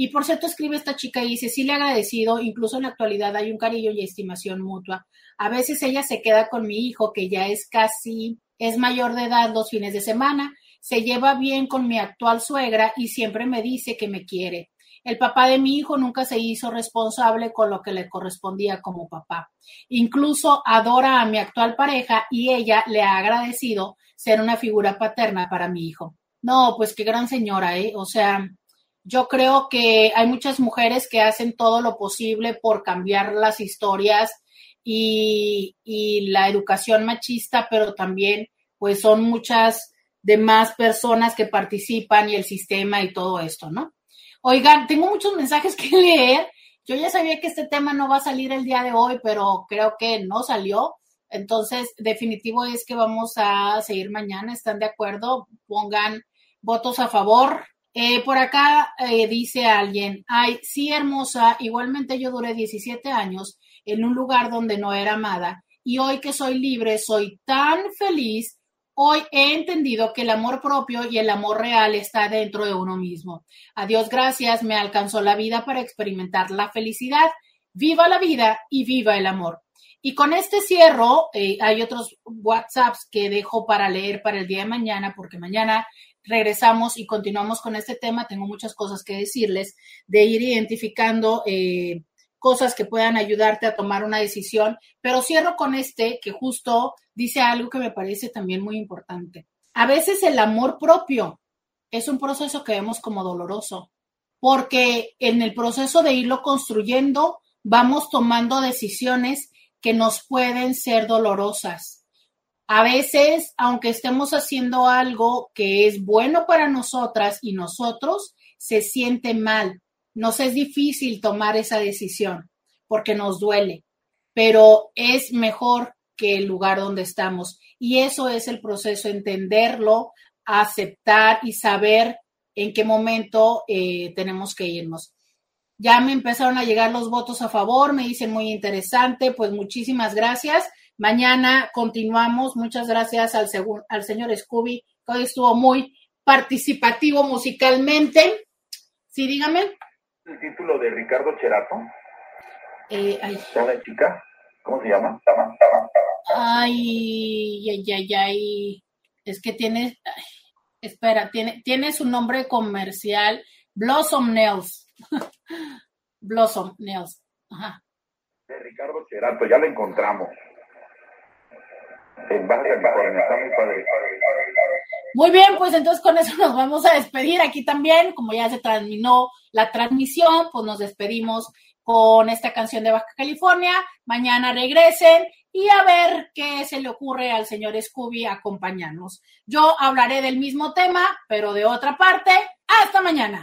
Speaker 2: Y por cierto, escribe esta chica y dice, sí le agradecido, incluso en la actualidad hay un cariño y estimación mutua. A veces ella se queda con mi hijo, que ya es casi, es mayor de edad los fines de semana, se lleva bien con mi actual suegra y siempre me dice que me quiere. El papá de mi hijo nunca se hizo responsable con lo que le correspondía como papá. Incluso adora a mi actual pareja y ella le ha agradecido ser una figura paterna para mi hijo. No, pues qué gran señora, ¿eh? O sea, yo creo que hay muchas mujeres que hacen todo lo posible por cambiar las historias y, la educación machista, pero también pues son muchas demás personas que participan y el sistema y todo esto, ¿no? Oigan, tengo muchos mensajes que leer. Yo ya sabía que este tema no va a salir el día de hoy, pero creo que no salió. Entonces, definitivo es que vamos a seguir mañana. ¿Están de acuerdo? Pongan votos a favor. Eh, por acá eh, dice alguien, ay, sí, hermosa, igualmente yo duré 17 años en un lugar donde no era amada y hoy que soy libre, soy tan feliz Hoy he entendido que el amor propio y el amor real está dentro de uno mismo. A Dios gracias, me alcanzó la vida para experimentar la felicidad. Viva la vida y viva el amor. Y con este cierro, eh, hay otros WhatsApps que dejo para leer para el día de mañana, porque mañana regresamos y continuamos con este tema. Tengo muchas cosas que decirles, de ir identificando eh, cosas que puedan ayudarte a tomar una decisión, pero cierro con este que justo dice algo que me parece también muy importante. A veces el amor propio es un proceso que vemos como doloroso, porque en el proceso de irlo construyendo vamos tomando decisiones que nos pueden ser dolorosas. A veces, aunque estemos haciendo algo que es bueno para nosotras y nosotros, se siente mal, nos es difícil tomar esa decisión porque nos duele, pero es mejor que el lugar donde estamos. Y eso es el proceso, entenderlo, aceptar y saber en qué momento eh, tenemos que irnos. Ya me empezaron a llegar los votos a favor, me dicen muy interesante, pues muchísimas gracias. Mañana continuamos. Muchas gracias al, al señor Scooby, que hoy estuvo muy participativo musicalmente. Sí, dígame
Speaker 3: el título de Ricardo Cherato?
Speaker 2: Eh, ay.
Speaker 3: ¿La chica? ¿Cómo se llama?
Speaker 2: Ay, ay, ay, ay. Es que tiene, espera, tiene, tiene su nombre comercial, Blossom Nails. Blossom Nails. Ajá.
Speaker 3: De Ricardo Cherato, ya lo encontramos. Muy
Speaker 2: bien, pues entonces con eso nos vamos a despedir aquí también, como ya se terminó la transmisión, pues nos despedimos con esta canción de Baja California. Mañana regresen y a ver qué se le ocurre al señor Scooby acompañarnos. Yo hablaré del mismo tema, pero de otra parte. Hasta mañana.